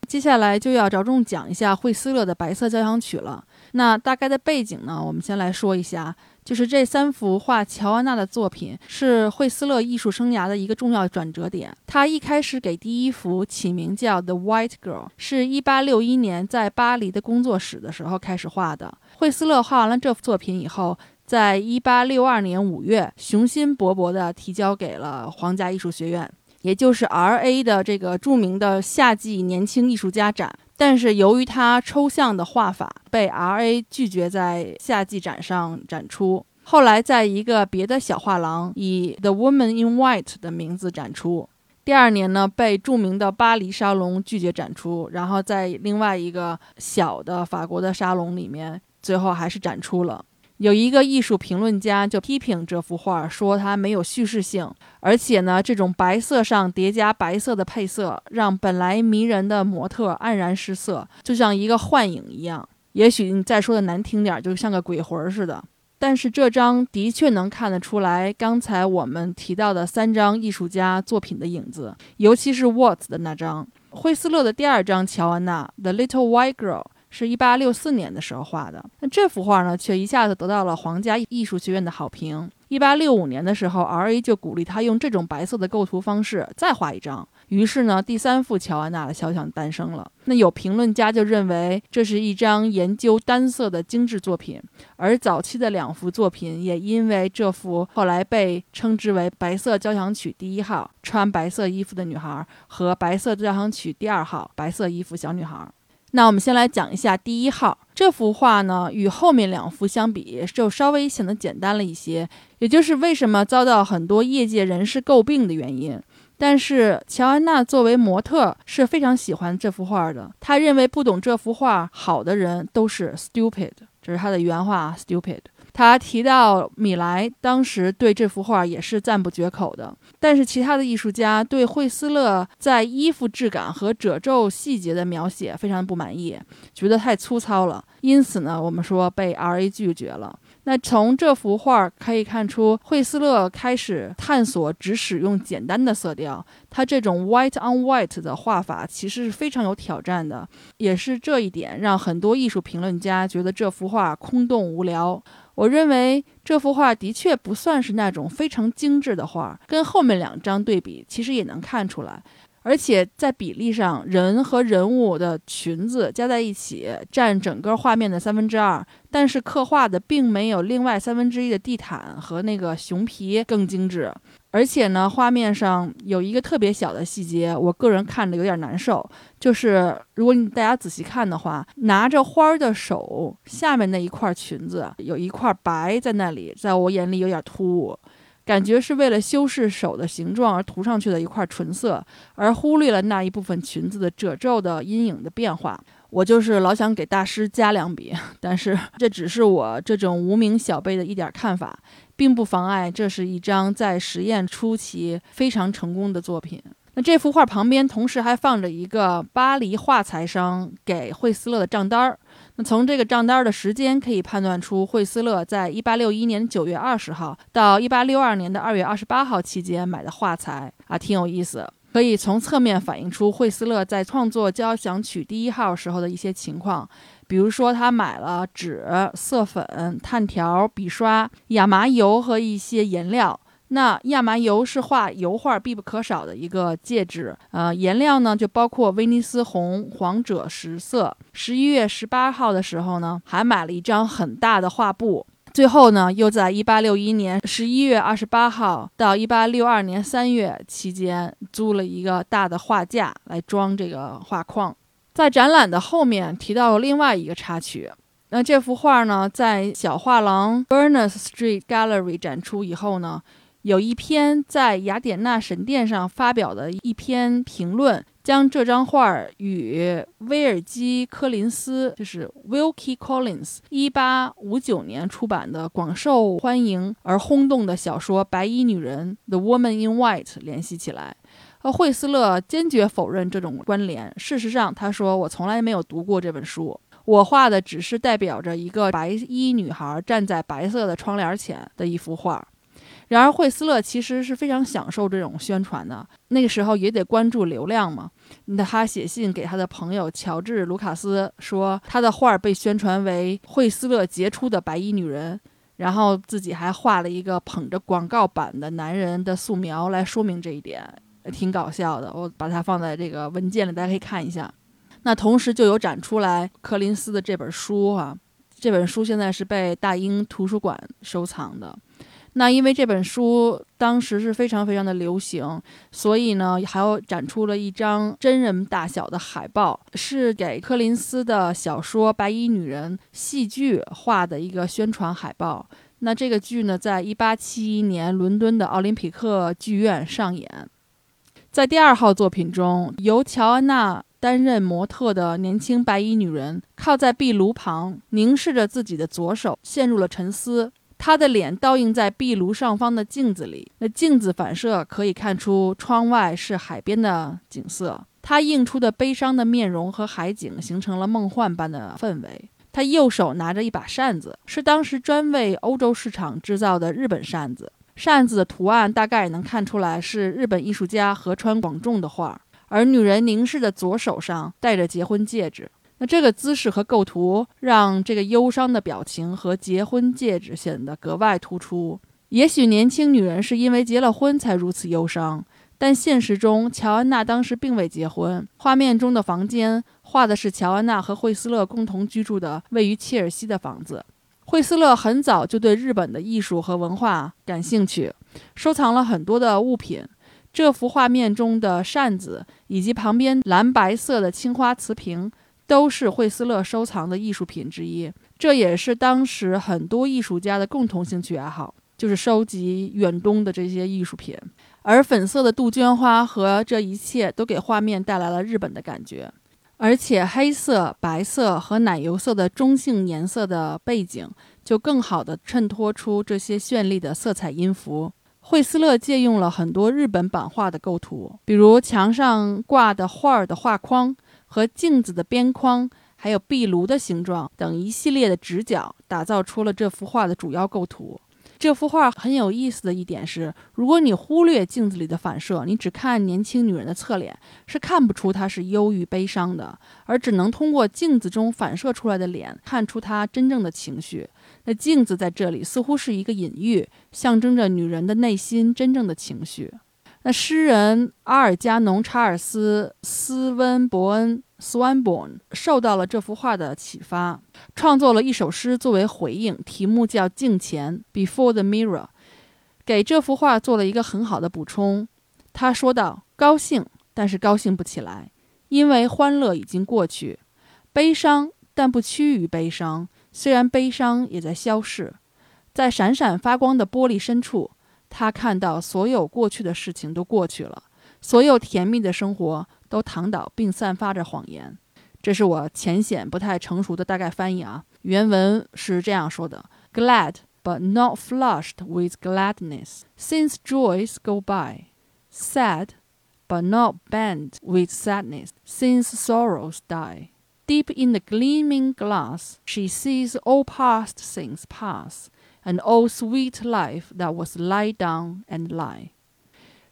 接下来就要着重讲一下惠斯勒的《白色交响曲》了。那大概的背景呢，我们先来说一下。就是这三幅画乔安娜的作品是惠斯勒艺术生涯的一个重要转折点。他一开始给第一幅起名叫《The White Girl》，是一八六一年在巴黎的工作室的时候开始画的。惠斯勒画完了这幅作品以后，在一八六二年五月，雄心勃勃地提交给了皇家艺术学院，也就是 R.A. 的这个著名的夏季年轻艺术家展。但是由于他抽象的画法被 R.A. 拒绝在夏季展上展出，后来在一个别的小画廊以 The Woman in White 的名字展出。第二年呢，被著名的巴黎沙龙拒绝展出，然后在另外一个小的法国的沙龙里面，最后还是展出了。有一个艺术评论家就批评这幅画，说它没有叙事性，而且呢，这种白色上叠加白色的配色，让本来迷人的模特黯然失色，就像一个幻影一样。也许你再说的难听点，就像个鬼魂似的。但是这张的确能看得出来，刚才我们提到的三张艺术家作品的影子，尤其是沃兹的那张，惠斯勒的第二张乔安娜《The Little White Girl》。是一八六四年的时候画的，那这幅画呢，却一下子得到了皇家艺术学院的好评。一八六五年的时候，R.A. 就鼓励他用这种白色的构图方式再画一张。于是呢，第三幅乔安娜的肖像诞生了。那有评论家就认为，这是一张研究单色的精致作品。而早期的两幅作品也因为这幅后来被称之为《白色交响曲第一号》穿白色衣服的女孩和《白色交响曲第二号》白色衣服小女孩。那我们先来讲一下第一号这幅画呢，与后面两幅相比，就稍微显得简单了一些，也就是为什么遭到很多业界人士诟病的原因。但是乔安娜作为模特是非常喜欢这幅画的，她认为不懂这幅画好的人都是 stupid，这是她的原话，stupid。他提到米莱当时对这幅画也是赞不绝口的，但是其他的艺术家对惠斯勒在衣服质感和褶皱细节的描写非常不满意，觉得太粗糙了，因此呢，我们说被 R.A. 拒绝了。那从这幅画可以看出，惠斯勒开始探索只使用简单的色调，他这种 white on white 的画法其实是非常有挑战的，也是这一点让很多艺术评论家觉得这幅画空洞无聊。我认为这幅画的确不算是那种非常精致的画，跟后面两张对比，其实也能看出来。而且在比例上，人和人物的裙子加在一起占整个画面的三分之二，但是刻画的并没有另外三分之一的地毯和那个熊皮更精致。而且呢，画面上有一个特别小的细节，我个人看着有点难受，就是如果你大家仔细看的话，拿着花儿的手下面那一块裙子有一块白在那里，在我眼里有点突兀。感觉是为了修饰手的形状而涂上去的一块纯色，而忽略了那一部分裙子的褶皱的阴影的变化。我就是老想给大师加两笔，但是这只是我这种无名小辈的一点看法，并不妨碍这是一张在实验初期非常成功的作品。那这幅画旁边同时还放着一个巴黎画材商给惠斯勒的账单儿。那从这个账单的时间可以判断出，惠斯勒在一八六一年九月二十号到一八六二年的二月二十八号期间买的画材啊，挺有意思，可以从侧面反映出惠斯勒在创作交响曲第一号时候的一些情况，比如说他买了纸、色粉、炭条、笔刷、亚麻油和一些颜料。那亚麻油是画油画必不可少的一个介质，呃，颜料呢就包括威尼斯红、黄赭石色。十一月十八号的时候呢，还买了一张很大的画布，最后呢，又在1861年11月28号到1862年3月期间租了一个大的画架来装这个画框。在展览的后面提到另外一个插曲。那这幅画呢，在小画廊 Berners Street Gallery 展出以后呢，有一篇在雅典娜神殿上发表的一篇评论，将这张画与威尔基·柯林斯，就是 Wilkie Collins，一八五九年出版的广受欢迎而轰动的小说《白衣女人》The Woman in White 联系起来。而惠斯勒坚决否认这种关联。事实上，他说：“我从来没有读过这本书，我画的只是代表着一个白衣女孩站在白色的窗帘前的一幅画。”然而，惠斯勒其实是非常享受这种宣传的。那个时候也得关注流量嘛。那他写信给他的朋友乔治·卢卡斯说，他的画被宣传为惠斯勒杰出的白衣女人，然后自己还画了一个捧着广告版的男人的素描来说明这一点。挺搞笑的，我把它放在这个文件里，大家可以看一下。那同时就有展出来柯林斯的这本书哈，这本书现在是被大英图书馆收藏的。那因为这本书当时是非常非常的流行，所以呢，还有展出了一张真人大小的海报，是给柯林斯的小说《白衣女人》戏剧画的一个宣传海报。那这个剧呢，在一八七一年伦敦的奥林匹克剧院上演。在第二号作品中，由乔安娜担任模特的年轻白衣女人靠在壁炉旁，凝视着自己的左手，陷入了沉思。她的脸倒映在壁炉上方的镜子里，那镜子反射可以看出窗外是海边的景色。她映出的悲伤的面容和海景形成了梦幻般的氛围。她右手拿着一把扇子，是当时专为欧洲市场制造的日本扇子。扇子的图案大概也能看出来是日本艺术家河川广重的画，而女人凝视的左手上戴着结婚戒指。那这个姿势和构图让这个忧伤的表情和结婚戒指显得格外突出。也许年轻女人是因为结了婚才如此忧伤，但现实中乔安娜当时并未结婚。画面中的房间画的是乔安娜和惠斯勒共同居住的位于切尔西的房子。惠斯勒很早就对日本的艺术和文化感兴趣，收藏了很多的物品。这幅画面中的扇子以及旁边蓝白色的青花瓷瓶，都是惠斯勒收藏的艺术品之一。这也是当时很多艺术家的共同兴趣爱好，就是收集远东的这些艺术品。而粉色的杜鹃花和这一切都给画面带来了日本的感觉。而且黑色、白色和奶油色的中性颜色的背景，就更好地衬托出这些绚丽的色彩音符。惠斯勒借用了很多日本版画的构图，比如墙上挂的画儿的画框和镜子的边框，还有壁炉的形状等一系列的直角，打造出了这幅画的主要构图。这幅画很有意思的一点是，如果你忽略镜子里的反射，你只看年轻女人的侧脸，是看不出她是忧郁悲伤的，而只能通过镜子中反射出来的脸看出她真正的情绪。那镜子在这里似乎是一个隐喻，象征着女人的内心真正的情绪。那诗人阿尔加农·查尔斯·斯温伯恩 swanburne 受到了这幅画的启发，创作了一首诗作为回应，题目叫《镜前》（Before the Mirror），给这幅画做了一个很好的补充。他说道：“高兴，但是高兴不起来，因为欢乐已经过去；悲伤，但不趋于悲伤，虽然悲伤也在消逝。在闪闪发光的玻璃深处。”他看到所有过去的事情都过去了，所有甜蜜的生活都躺倒并散发着谎言。这是我浅显不太成熟的大概翻译啊。原文是这样说的：Glad but not flushed with gladness, since joys go by. Sad but not bent with sadness, since sorrows die. Deep in the gleaming glass, she sees all past things pass. And all sweet life that was lie down and lie。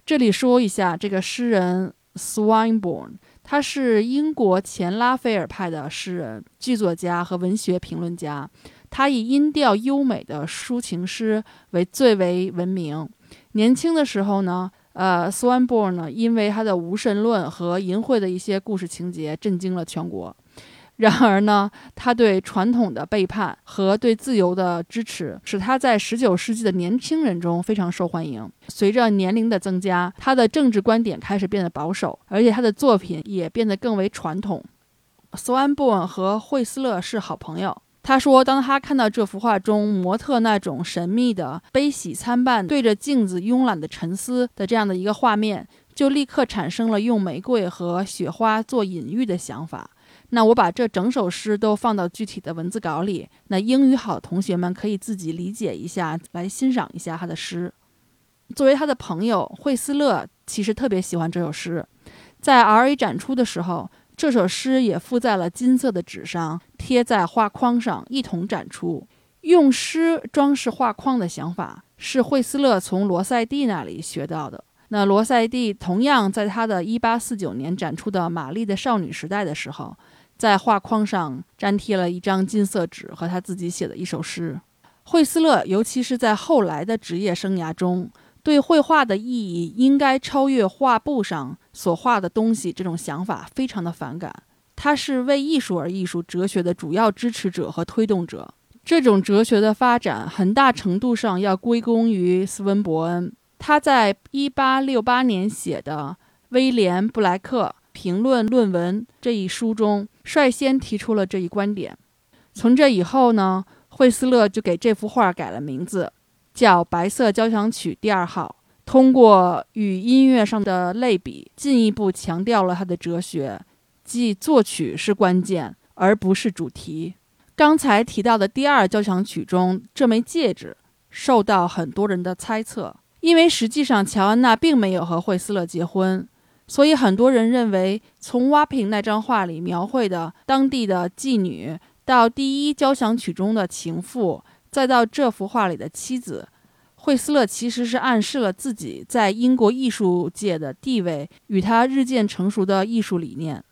这里说一下这个诗人 Swinburne，他是英国前拉斐尔派的诗人、剧作家和文学评论家。他以音调优美的抒情诗为最为闻名。年轻的时候呢，呃，Swinburne 呢，因为他的无神论和淫秽的一些故事情节震惊了全国。然而呢，他对传统的背叛和对自由的支持，使他在19世纪的年轻人中非常受欢迎。随着年龄的增加，他的政治观点开始变得保守，而且他的作品也变得更为传统。斯万布恩和惠斯勒是好朋友。他说，当他看到这幅画中模特那种神秘的悲喜参半、对着镜子慵懒的沉思的这样的一个画面，就立刻产生了用玫瑰和雪花做隐喻的想法。那我把这整首诗都放到具体的文字稿里，那英语好的同学们可以自己理解一下，来欣赏一下他的诗。作为他的朋友，惠斯勒其实特别喜欢这首诗。在 R.A 展出的时候，这首诗也附在了金色的纸上，贴在画框上一同展出。用诗装饰画框的想法是惠斯勒从罗塞蒂那里学到的。那罗塞蒂同样在他的1849年展出的《玛丽的少女时代》的时候。在画框上粘贴了一张金色纸和他自己写的一首诗。惠斯勒，尤其是在后来的职业生涯中，对绘画的意义应该超越画布上所画的东西这种想法非常的反感。他是为艺术而艺术哲学的主要支持者和推动者。这种哲学的发展很大程度上要归功于斯温伯恩。他在1868年写的《威廉·布莱克评论论文》这一书中。率先提出了这一观点。从这以后呢，惠斯勒就给这幅画改了名字，叫《白色交响曲第二号》。通过与音乐上的类比，进一步强调了他的哲学，即作曲是关键，而不是主题。刚才提到的第二交响曲中，这枚戒指受到很多人的猜测，因为实际上乔安娜并没有和惠斯勒结婚。所以很多人认为，从挖平那张画里描绘的当地的妓女，到第一交响曲中的情妇，再到这幅画里的妻子，惠斯勒其实是暗示了自己在英国艺术界的地位与他日渐成熟的艺术理念。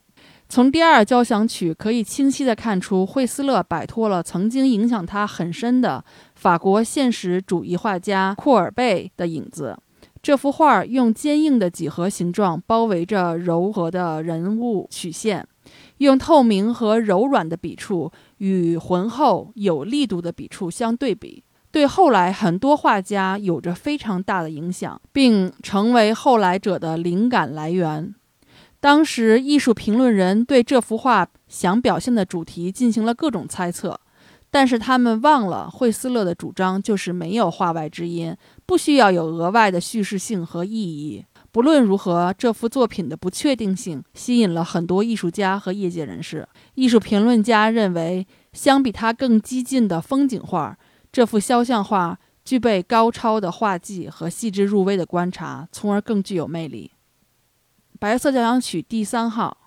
从第二交响曲可以清晰地看出，惠斯勒摆脱了曾经影响他很深的法国现实主义画家库尔贝的影子。这幅画用坚硬的几何形状包围着柔和的人物曲线，用透明和柔软的笔触与浑厚有力度的笔触相对比，对后来很多画家有着非常大的影响，并成为后来者的灵感来源。当时，艺术评论人对这幅画想表现的主题进行了各种猜测。但是他们忘了，惠斯勒的主张就是没有画外之音，不需要有额外的叙事性和意义。不论如何，这幅作品的不确定性吸引了很多艺术家和业界人士。艺术评论家认为，相比他更激进的风景画，这幅肖像画具备高超的画技和细致入微的观察，从而更具有魅力。白色交响曲第三号。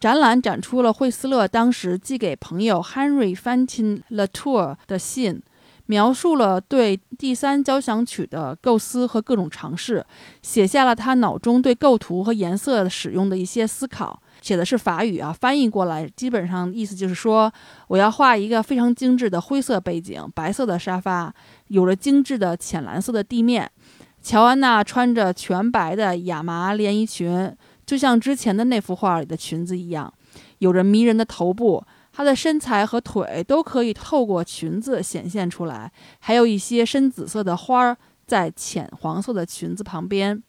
展览展出了惠斯勒当时寄给朋友 Henry Fantin Latour 的信，描述了对第三交响曲的构思和各种尝试，写下了他脑中对构图和颜色使用的一些思考。写的是法语啊，翻译过来基本上意思就是说，我要画一个非常精致的灰色背景，白色的沙发，有着精致的浅蓝色的地面，乔安娜穿着全白的亚麻连衣裙。就像之前的那幅画里的裙子一样，有着迷人的头部，她的身材和腿都可以透过裙子显现出来，还有一些深紫色的花儿在浅黄色的裙子旁边，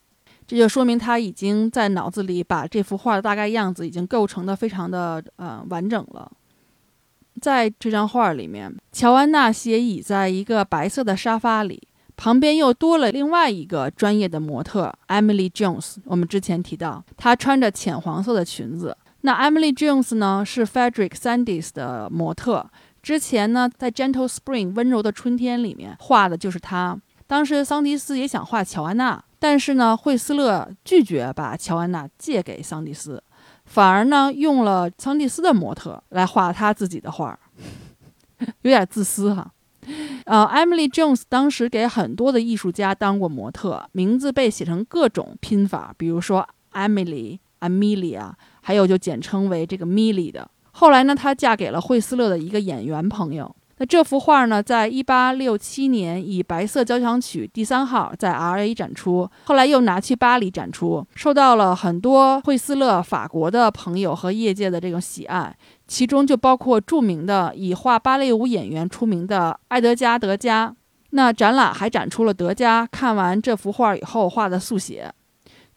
这就说明他已经在脑子里把这幅画的大概样子已经构成的非常的呃完整了。在这张画里面，乔安娜斜倚在一个白色的沙发里。旁边又多了另外一个专业的模特，Emily Jones。我们之前提到，她穿着浅黄色的裙子。那 Emily Jones 呢，是 Frederick Sandys 的模特。之前呢，在《Gentle Spring》温柔的春天里面画的就是她。当时桑迪斯也想画乔安娜，但是呢，惠斯勒拒绝把乔安娜借给桑迪斯，反而呢，用了桑迪斯的模特来画他自己的画，有点自私哈。呃，Emily Jones 当时给很多的艺术家当过模特，名字被写成各种拼法，比如说 Emily、Amelia，还有就简称为这个 Milly 的。后来呢，她嫁给了惠斯勒的一个演员朋友，那这幅画呢，在一八六七年以白色交响曲第三号在 R A 展出，后来又拿去巴黎展出，受到了很多惠斯勒法国的朋友和业界的这种喜爱，其中就包括著名的以画芭蕾舞演员出名的埃德加·德加。那展览还展出了德加看完这幅画以后画的速写。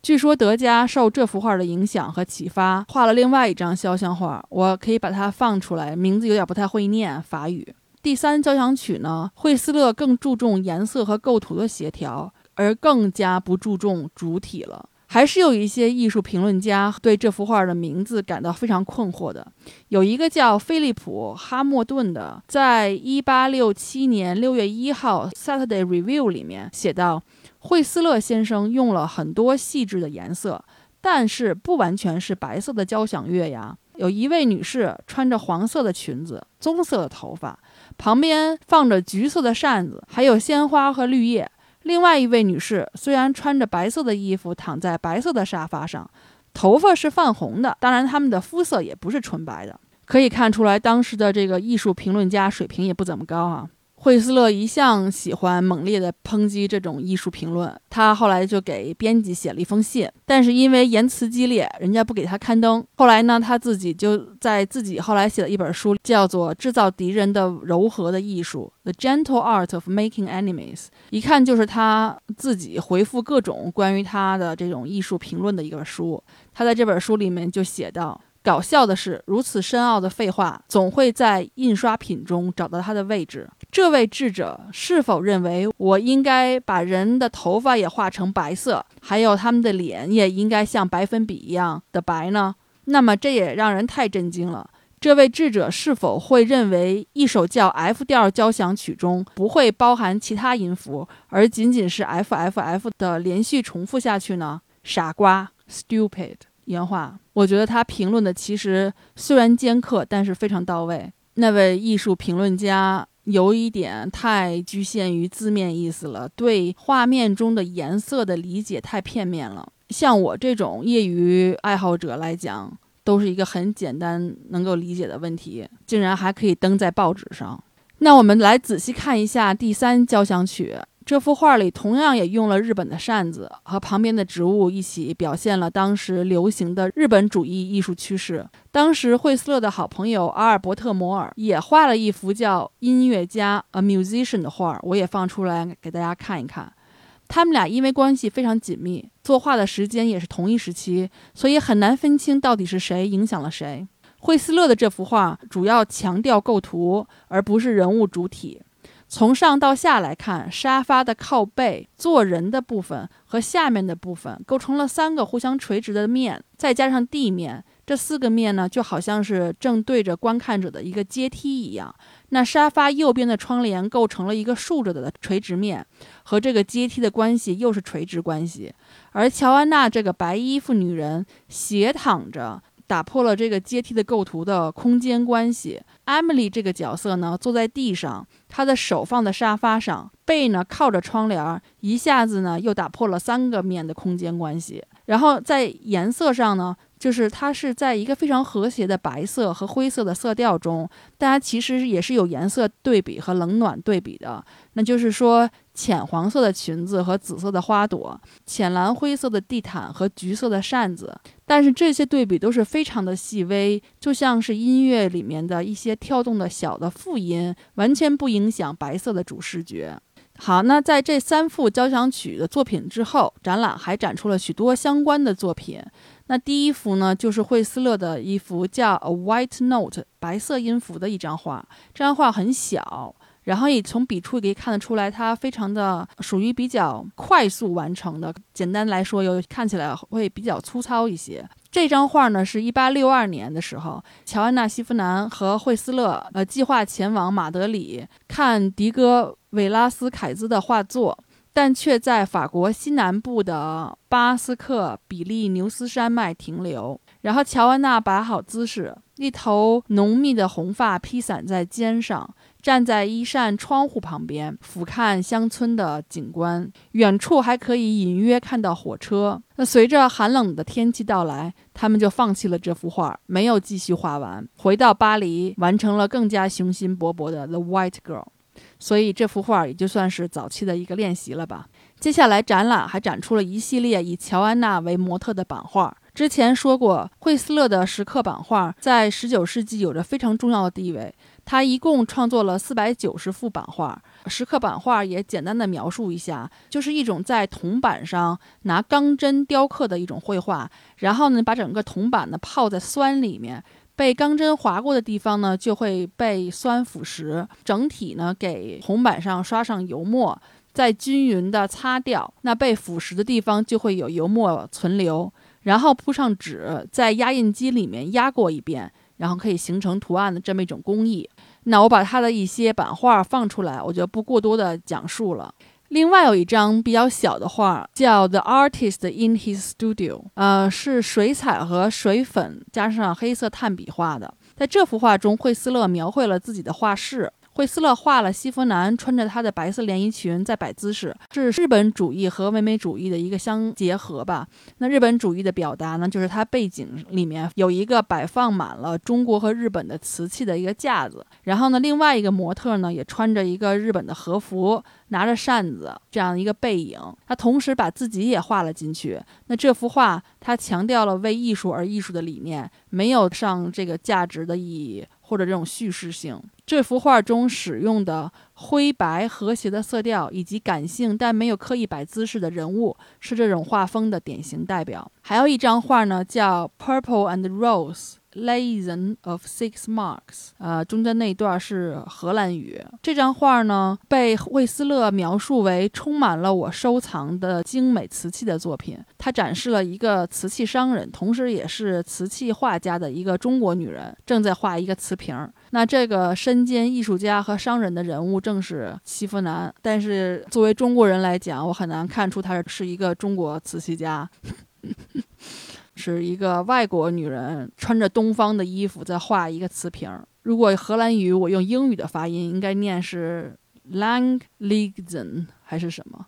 据说德加受这幅画的影响和启发，画了另外一张肖像画，我可以把它放出来，名字有点不太会念法语。第三交响曲呢，惠斯勒更注重颜色和构图的协调，而更加不注重主体了。还是有一些艺术评论家对这幅画的名字感到非常困惑的。有一个叫菲利普·哈默顿的，在一八六七年六月一号《Saturday Review》里面写道：“惠斯勒先生用了很多细致的颜色，但是不完全是白色的交响乐呀。有一位女士穿着黄色的裙子，棕色的头发。”旁边放着橘色的扇子，还有鲜花和绿叶。另外一位女士虽然穿着白色的衣服，躺在白色的沙发上，头发是泛红的。当然，他们的肤色也不是纯白的。可以看出来，当时的这个艺术评论家水平也不怎么高啊。惠斯勒一向喜欢猛烈地抨击这种艺术评论，他后来就给编辑写了一封信，但是因为言辞激烈，人家不给他刊登。后来呢，他自己就在自己后来写了一本书，叫做《制造敌人的柔和的艺术》（The Gentle Art of Making Enemies），一看就是他自己回复各种关于他的这种艺术评论的一本书。他在这本书里面就写到。搞笑的是，如此深奥的废话总会在印刷品中找到它的位置。这位智者是否认为我应该把人的头发也画成白色，还有他们的脸也应该像白粉笔一样的白呢？那么这也让人太震惊了。这位智者是否会认为一首叫 F 调交响曲中不会包含其他音符，而仅仅是 F F F 的连续重复下去呢？傻瓜，stupid。原话，我觉得他评论的其实虽然尖刻，但是非常到位。那位艺术评论家有一点太局限于字面意思了，对画面中的颜色的理解太片面了。像我这种业余爱好者来讲，都是一个很简单能够理解的问题，竟然还可以登在报纸上。那我们来仔细看一下第三交响曲。这幅画里同样也用了日本的扇子和旁边的植物一起表现了当时流行的日本主义艺术趋势。当时惠斯勒的好朋友阿尔伯特·摩尔也画了一幅叫《音乐家》（A Musician） 的画，我也放出来给大家看一看。他们俩因为关系非常紧密，作画的时间也是同一时期，所以很难分清到底是谁影响了谁。惠斯勒的这幅画主要强调构图，而不是人物主体。从上到下来看，沙发的靠背、坐人的部分和下面的部分构成了三个互相垂直的面，再加上地面，这四个面呢，就好像是正对着观看者的一个阶梯一样。那沙发右边的窗帘构成了一个竖着的垂直面，和这个阶梯的关系又是垂直关系。而乔安娜这个白衣服女人斜躺着。打破了这个阶梯的构图的空间关系。Emily 这个角色呢，坐在地上，她的手放在沙发上，背呢靠着窗帘，一下子呢又打破了三个面的空间关系。然后在颜色上呢。就是它是在一个非常和谐的白色和灰色的色调中，大家其实也是有颜色对比和冷暖对比的。那就是说，浅黄色的裙子和紫色的花朵，浅蓝灰色的地毯和橘色的扇子。但是这些对比都是非常的细微，就像是音乐里面的一些跳动的小的复音，完全不影响白色的主视觉。好，那在这三幅交响曲的作品之后，展览还展出了许多相关的作品。那第一幅呢，就是惠斯勒的一幅叫《A White Note》白色音符的一张画。这张画很小，然后也从笔触可以看得出来，它非常的属于比较快速完成的。简单来说，有看起来会比较粗糙一些。这张画呢，是一八六二年的时候，乔安娜·西夫南和惠斯勒呃计划前往马德里看迪戈·韦拉斯凯兹的画作。但却在法国西南部的巴斯克比利牛斯山脉停留。然后乔安娜摆好姿势，一头浓密的红发披散在肩上。站在一扇窗户旁边，俯瞰乡村的景观，远处还可以隐约看到火车。那随着寒冷的天气到来，他们就放弃了这幅画，没有继续画完，回到巴黎，完成了更加雄心勃勃的《The White Girl》。所以这幅画也就算是早期的一个练习了吧。接下来展览还展出了一系列以乔安娜为模特的版画。之前说过，惠斯勒的石刻版画在十九世纪有着非常重要的地位。他一共创作了四百九十幅版画，石刻版画也简单的描述一下，就是一种在铜板上拿钢针雕刻的一种绘画，然后呢，把整个铜板呢泡在酸里面，被钢针划过的地方呢就会被酸腐蚀，整体呢给铜板上刷上油墨，再均匀的擦掉，那被腐蚀的地方就会有油墨存留，然后铺上纸，在压印机里面压过一遍。然后可以形成图案的这么一种工艺，那我把它的一些版画放出来，我就不过多的讲述了。另外有一张比较小的画，叫《The Artist in His Studio》，呃，是水彩和水粉加上黑色炭笔画的。在这幅画中，惠斯勒描绘了自己的画室。惠斯勒画了西弗南穿着他的白色连衣裙在摆姿势，是日本主义和唯美主义的一个相结合吧。那日本主义的表达呢，就是它背景里面有一个摆放满了中国和日本的瓷器的一个架子，然后呢，另外一个模特呢也穿着一个日本的和服，拿着扇子这样一个背影，他同时把自己也画了进去。那这幅画他强调了为艺术而艺术的理念，没有上这个价值的意义。或者这种叙事性，这幅画中使用的灰白和谐的色调，以及感性但没有刻意摆姿势的人物，是这种画风的典型代表。还有一张画呢，叫《Purple and Rose》。Lesson of Six Marks，呃，中间那一段是荷兰语。这张画呢，被惠斯勒描述为充满了我收藏的精美瓷器的作品。它展示了一个瓷器商人，同时也是瓷器画家的一个中国女人，正在画一个瓷瓶。那这个身兼艺术家和商人的人物正是西弗南。但是作为中国人来讲，我很难看出他是一个中国瓷器家。是一个外国女人穿着东方的衣服在画一个瓷瓶。如果荷兰语我用英语的发音，应该念是 l a n g l i g z e n 还是什么？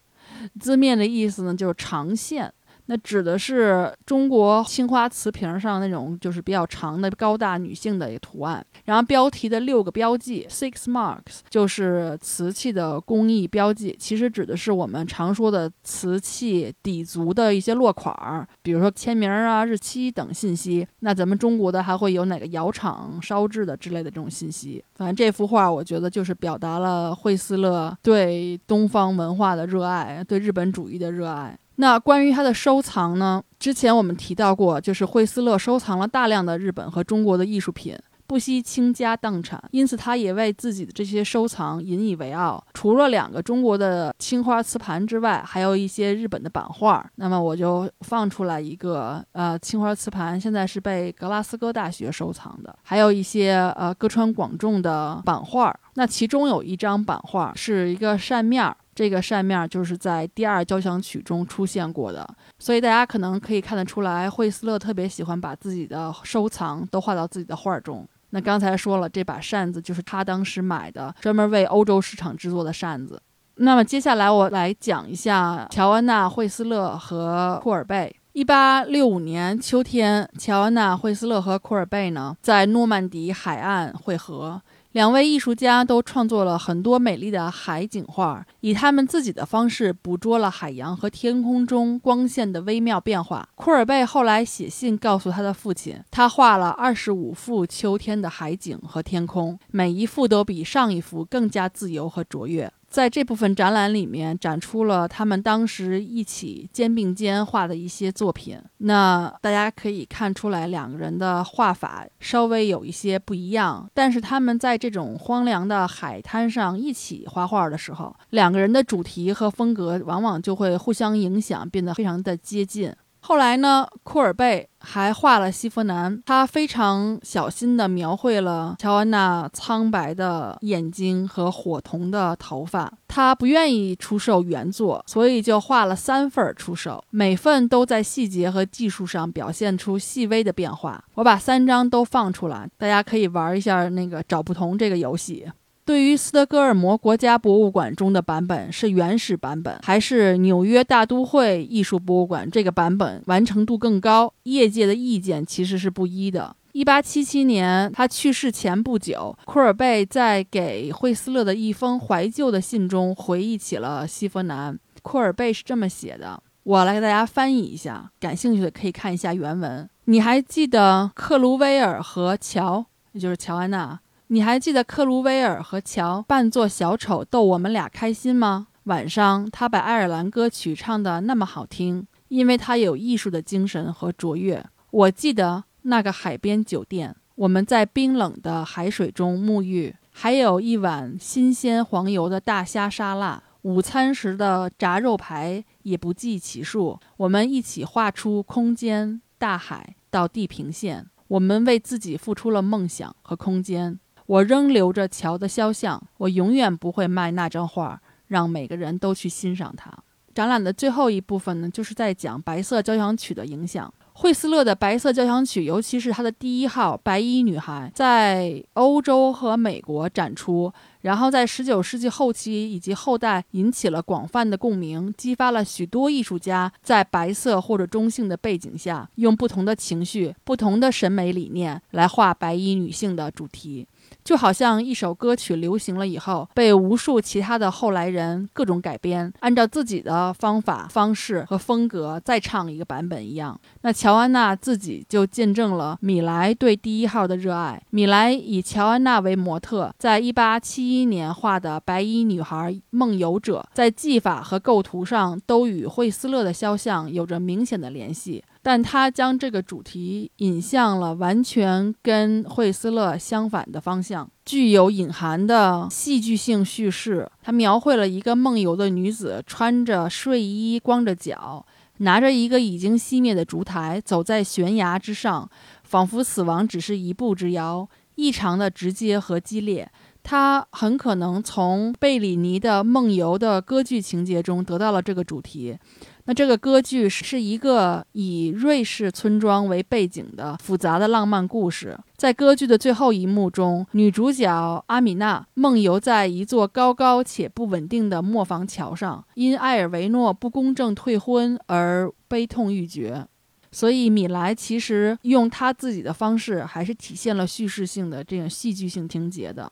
字面的意思呢，就是长线。那指的是中国青花瓷瓶上那种就是比较长的高大女性的一个图案，然后标题的六个标记 （six marks） 就是瓷器的工艺标记，其实指的是我们常说的瓷器底足的一些落款儿，比如说签名啊、日期等信息。那咱们中国的还会有哪个窑厂烧制的之类的这种信息。反正这幅画，我觉得就是表达了惠斯勒对东方文化的热爱，对日本主义的热爱。那关于他的收藏呢？之前我们提到过，就是惠斯勒收藏了大量的日本和中国的艺术品，不惜倾家荡产，因此他也为自己的这些收藏引以为傲。除了两个中国的青花瓷盘之外，还有一些日本的版画。那么我就放出来一个，呃，青花瓷盘，现在是被格拉斯哥大学收藏的，还有一些呃歌川广重的版画。那其中有一张版画是一个扇面儿。这个扇面就是在第二交响曲中出现过的，所以大家可能可以看得出来，惠斯勒特别喜欢把自己的收藏都画到自己的画中。那刚才说了，这把扇子就是他当时买的，专门为欧洲市场制作的扇子。那么接下来我来讲一下乔安娜·惠斯勒和库尔贝。一八六五年秋天，乔安娜·惠斯勒和库尔贝呢在诺曼底海岸会合。两位艺术家都创作了很多美丽的海景画，以他们自己的方式捕捉了海洋和天空中光线的微妙变化。库尔贝后来写信告诉他的父亲，他画了二十五幅秋天的海景和天空，每一幅都比上一幅更加自由和卓越。在这部分展览里面展出了他们当时一起肩并肩画的一些作品。那大家可以看出来，两个人的画法稍微有一些不一样，但是他们在这种荒凉的海滩上一起画画的时候，两个人的主题和风格往往就会互相影响，变得非常的接近。后来呢，库尔贝还画了西弗南，他非常小心地描绘了乔安娜苍白的眼睛和火红的头发。他不愿意出售原作，所以就画了三份出售，每份都在细节和技术上表现出细微的变化。我把三张都放出来，大家可以玩一下那个找不同这个游戏。对于斯德哥尔摩国家博物馆中的版本是原始版本，还是纽约大都会艺术博物馆这个版本完成度更高？业界的意见其实是不一的。一八七七年，他去世前不久，库尔贝在给惠斯勒的一封怀旧的信中回忆起了西佛南。库尔贝是这么写的，我来给大家翻译一下，感兴趣的可以看一下原文。你还记得克鲁威尔和乔，也就是乔安娜？你还记得克鲁威尔和乔扮作小丑逗我们俩开心吗？晚上他把爱尔兰歌曲唱得那么好听，因为他有艺术的精神和卓越。我记得那个海边酒店，我们在冰冷的海水中沐浴，还有一碗新鲜黄油的大虾沙拉，午餐时的炸肉排也不计其数。我们一起画出空间、大海到地平线，我们为自己付出了梦想和空间。我仍留着乔的肖像，我永远不会卖那张画，让每个人都去欣赏它。展览的最后一部分呢，就是在讲《白色交响曲》的影响。惠斯勒的《白色交响曲》，尤其是他的第一号《白衣女孩》，在欧洲和美国展出，然后在19世纪后期以及后代引起了广泛的共鸣，激发了许多艺术家在白色或者中性的背景下，用不同的情绪、不同的审美理念来画白衣女性的主题。就好像一首歌曲流行了以后，被无数其他的后来人各种改编，按照自己的方法、方式和风格再唱一个版本一样。那乔安娜自己就见证了米莱对第一号的热爱。米莱以乔安娜为模特，在1871年画的《白衣女孩梦游者》在技法和构图上都与惠斯勒的肖像有着明显的联系。但他将这个主题引向了完全跟惠斯勒相反的方向，具有隐含的戏剧性叙事。他描绘了一个梦游的女子，穿着睡衣，光着脚，拿着一个已经熄灭的烛台，走在悬崖之上，仿佛死亡只是一步之遥，异常的直接和激烈。他很可能从贝里尼的梦游的歌剧情节中得到了这个主题。那这个歌剧是一个以瑞士村庄为背景的复杂的浪漫故事。在歌剧的最后一幕中，女主角阿米娜梦游在一座高高且不稳定的磨坊桥上，因埃尔维诺不公正退婚而悲痛欲绝。所以，米莱其实用他自己的方式，还是体现了叙事性的这种戏剧性情节的。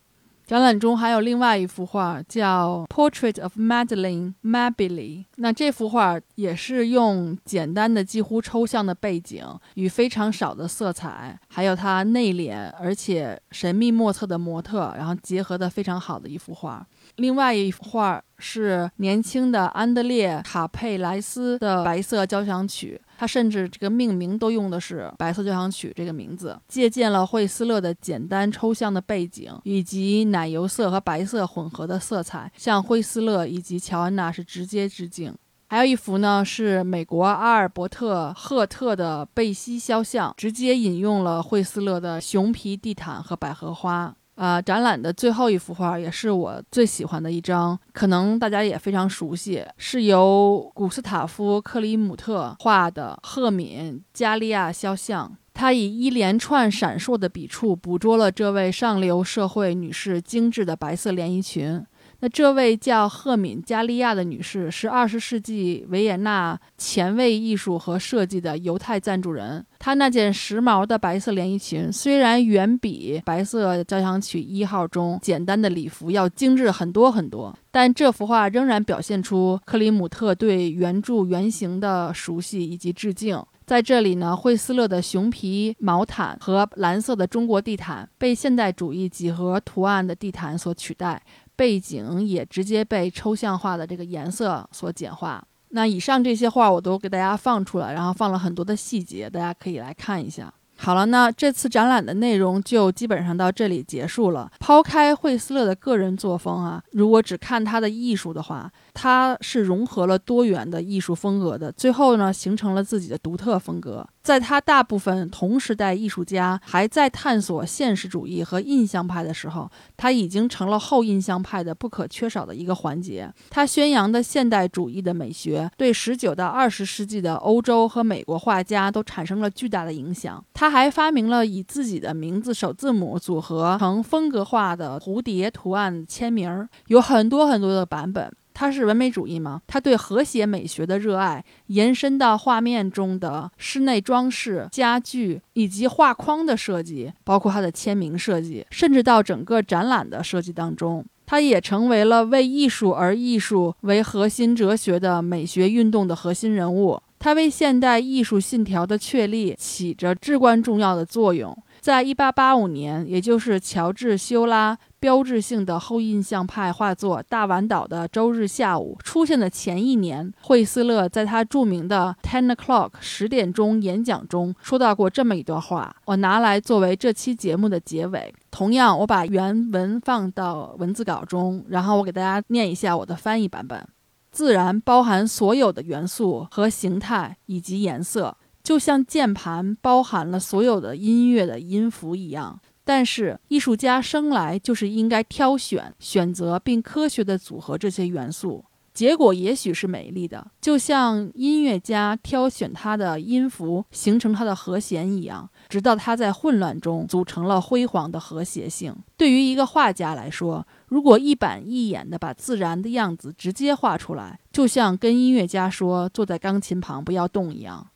展览中还有另外一幅画，叫《Portrait of Madeline Mabily》。那这幅画也是用简单的、几乎抽象的背景与非常少的色彩，还有她内敛而且神秘莫测的模特，然后结合的非常好的一幅画。另外一幅画是年轻的安德烈·卡佩莱斯的《白色交响曲》。他甚至这个命名都用的是《白色交响曲》这个名字，借鉴了惠斯勒的简单抽象的背景以及奶油色和白色混合的色彩，向惠斯勒以及乔安娜是直接致敬。还有一幅呢，是美国阿尔伯特·赫特的贝西肖像，直接引用了惠斯勒的熊皮地毯和百合花。啊，展览的最后一幅画也是我最喜欢的一张，可能大家也非常熟悉，是由古斯塔夫·克里姆特画的赫敏·加利亚肖像。他以一连串闪烁的笔触，捕捉了这位上流社会女士精致的白色连衣裙。那这位叫赫敏·加利亚的女士是二十世纪维也纳前卫艺术和设计的犹太赞助人。她那件时髦的白色连衣裙虽然远比《白色交响曲一号》中简单的礼服要精致很多很多，但这幅画仍然表现出克里姆特对原著原型的熟悉以及致敬。在这里呢，惠斯勒的熊皮毛毯和蓝色的中国地毯被现代主义几何图案的地毯所取代。背景也直接被抽象化的这个颜色所简化。那以上这些画我都给大家放出来，然后放了很多的细节，大家可以来看一下。好了，那这次展览的内容就基本上到这里结束了。抛开惠斯勒的个人作风啊，如果只看他的艺术的话，他是融合了多元的艺术风格的，最后呢，形成了自己的独特风格。在他大部分同时代艺术家还在探索现实主义和印象派的时候，他已经成了后印象派的不可缺少的一个环节。他宣扬的现代主义的美学，对十九到二十世纪的欧洲和美国画家都产生了巨大的影响。他还发明了以自己的名字首字母组合成风格化的蝴蝶图案签名，有很多很多的版本。他是唯美主义吗？他对和谐美学的热爱延伸到画面中的室内装饰、家具以及画框的设计，包括他的签名设计，甚至到整个展览的设计当中。他也成为了为艺术而艺术为核心哲学的美学运动的核心人物。他为现代艺术信条的确立起着至关重要的作用。在一八八五年，也就是乔治·修拉。标志性的后印象派画作《大碗岛的周日下午》出现的前一年，惠斯勒在他著名的 Ten O'clock 十点钟演讲中说到过这么一段话，我拿来作为这期节目的结尾。同样，我把原文放到文字稿中，然后我给大家念一下我的翻译版本：自然包含所有的元素和形态以及颜色，就像键盘包含了所有的音乐的音符一样。但是，艺术家生来就是应该挑选、选择并科学地组合这些元素，结果也许是美丽的，就像音乐家挑选他的音符，形成他的和弦一样，直到他在混乱中组成了辉煌的和谐性。对于一个画家来说，如果一板一眼地把自然的样子直接画出来，就像跟音乐家说“坐在钢琴旁不要动”一样。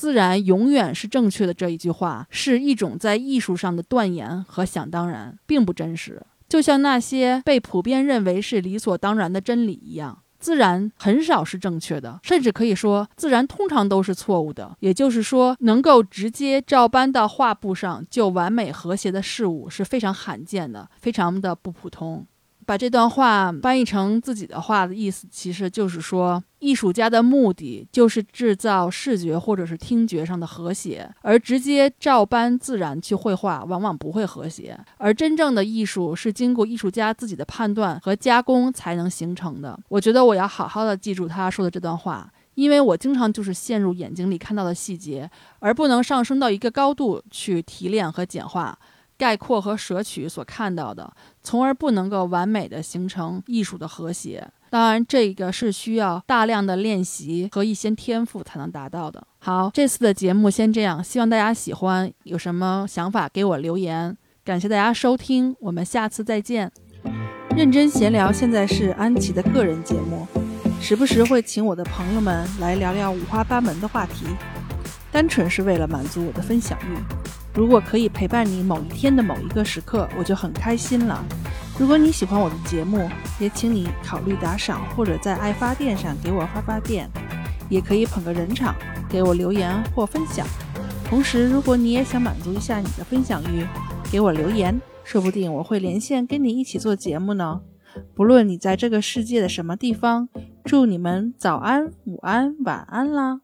自然永远是正确的这一句话，是一种在艺术上的断言和想当然，并不真实。就像那些被普遍认为是理所当然的真理一样，自然很少是正确的，甚至可以说，自然通常都是错误的。也就是说，能够直接照搬到画布上就完美和谐的事物是非常罕见的，非常的不普通。把这段话翻译成自己的话的意思，其实就是说，艺术家的目的就是制造视觉或者是听觉上的和谐，而直接照搬自然去绘画，往往不会和谐。而真正的艺术是经过艺术家自己的判断和加工才能形成的。我觉得我要好好的记住他说的这段话，因为我经常就是陷入眼睛里看到的细节，而不能上升到一个高度去提炼和简化。概括和舍取所看到的，从而不能够完美的形成艺术的和谐。当然，这个是需要大量的练习和一些天赋才能达到的。好，这次的节目先这样，希望大家喜欢。有什么想法给我留言。感谢大家收听，我们下次再见。认真闲聊现在是安琪的个人节目，时不时会请我的朋友们来聊聊五花八门的话题，单纯是为了满足我的分享欲。如果可以陪伴你某一天的某一个时刻，我就很开心了。如果你喜欢我的节目，也请你考虑打赏，或者在爱发电上给我发发电，也可以捧个人场，给我留言或分享。同时，如果你也想满足一下你的分享欲，给我留言，说不定我会连线跟你一起做节目呢。不论你在这个世界的什么地方，祝你们早安、午安、晚安啦！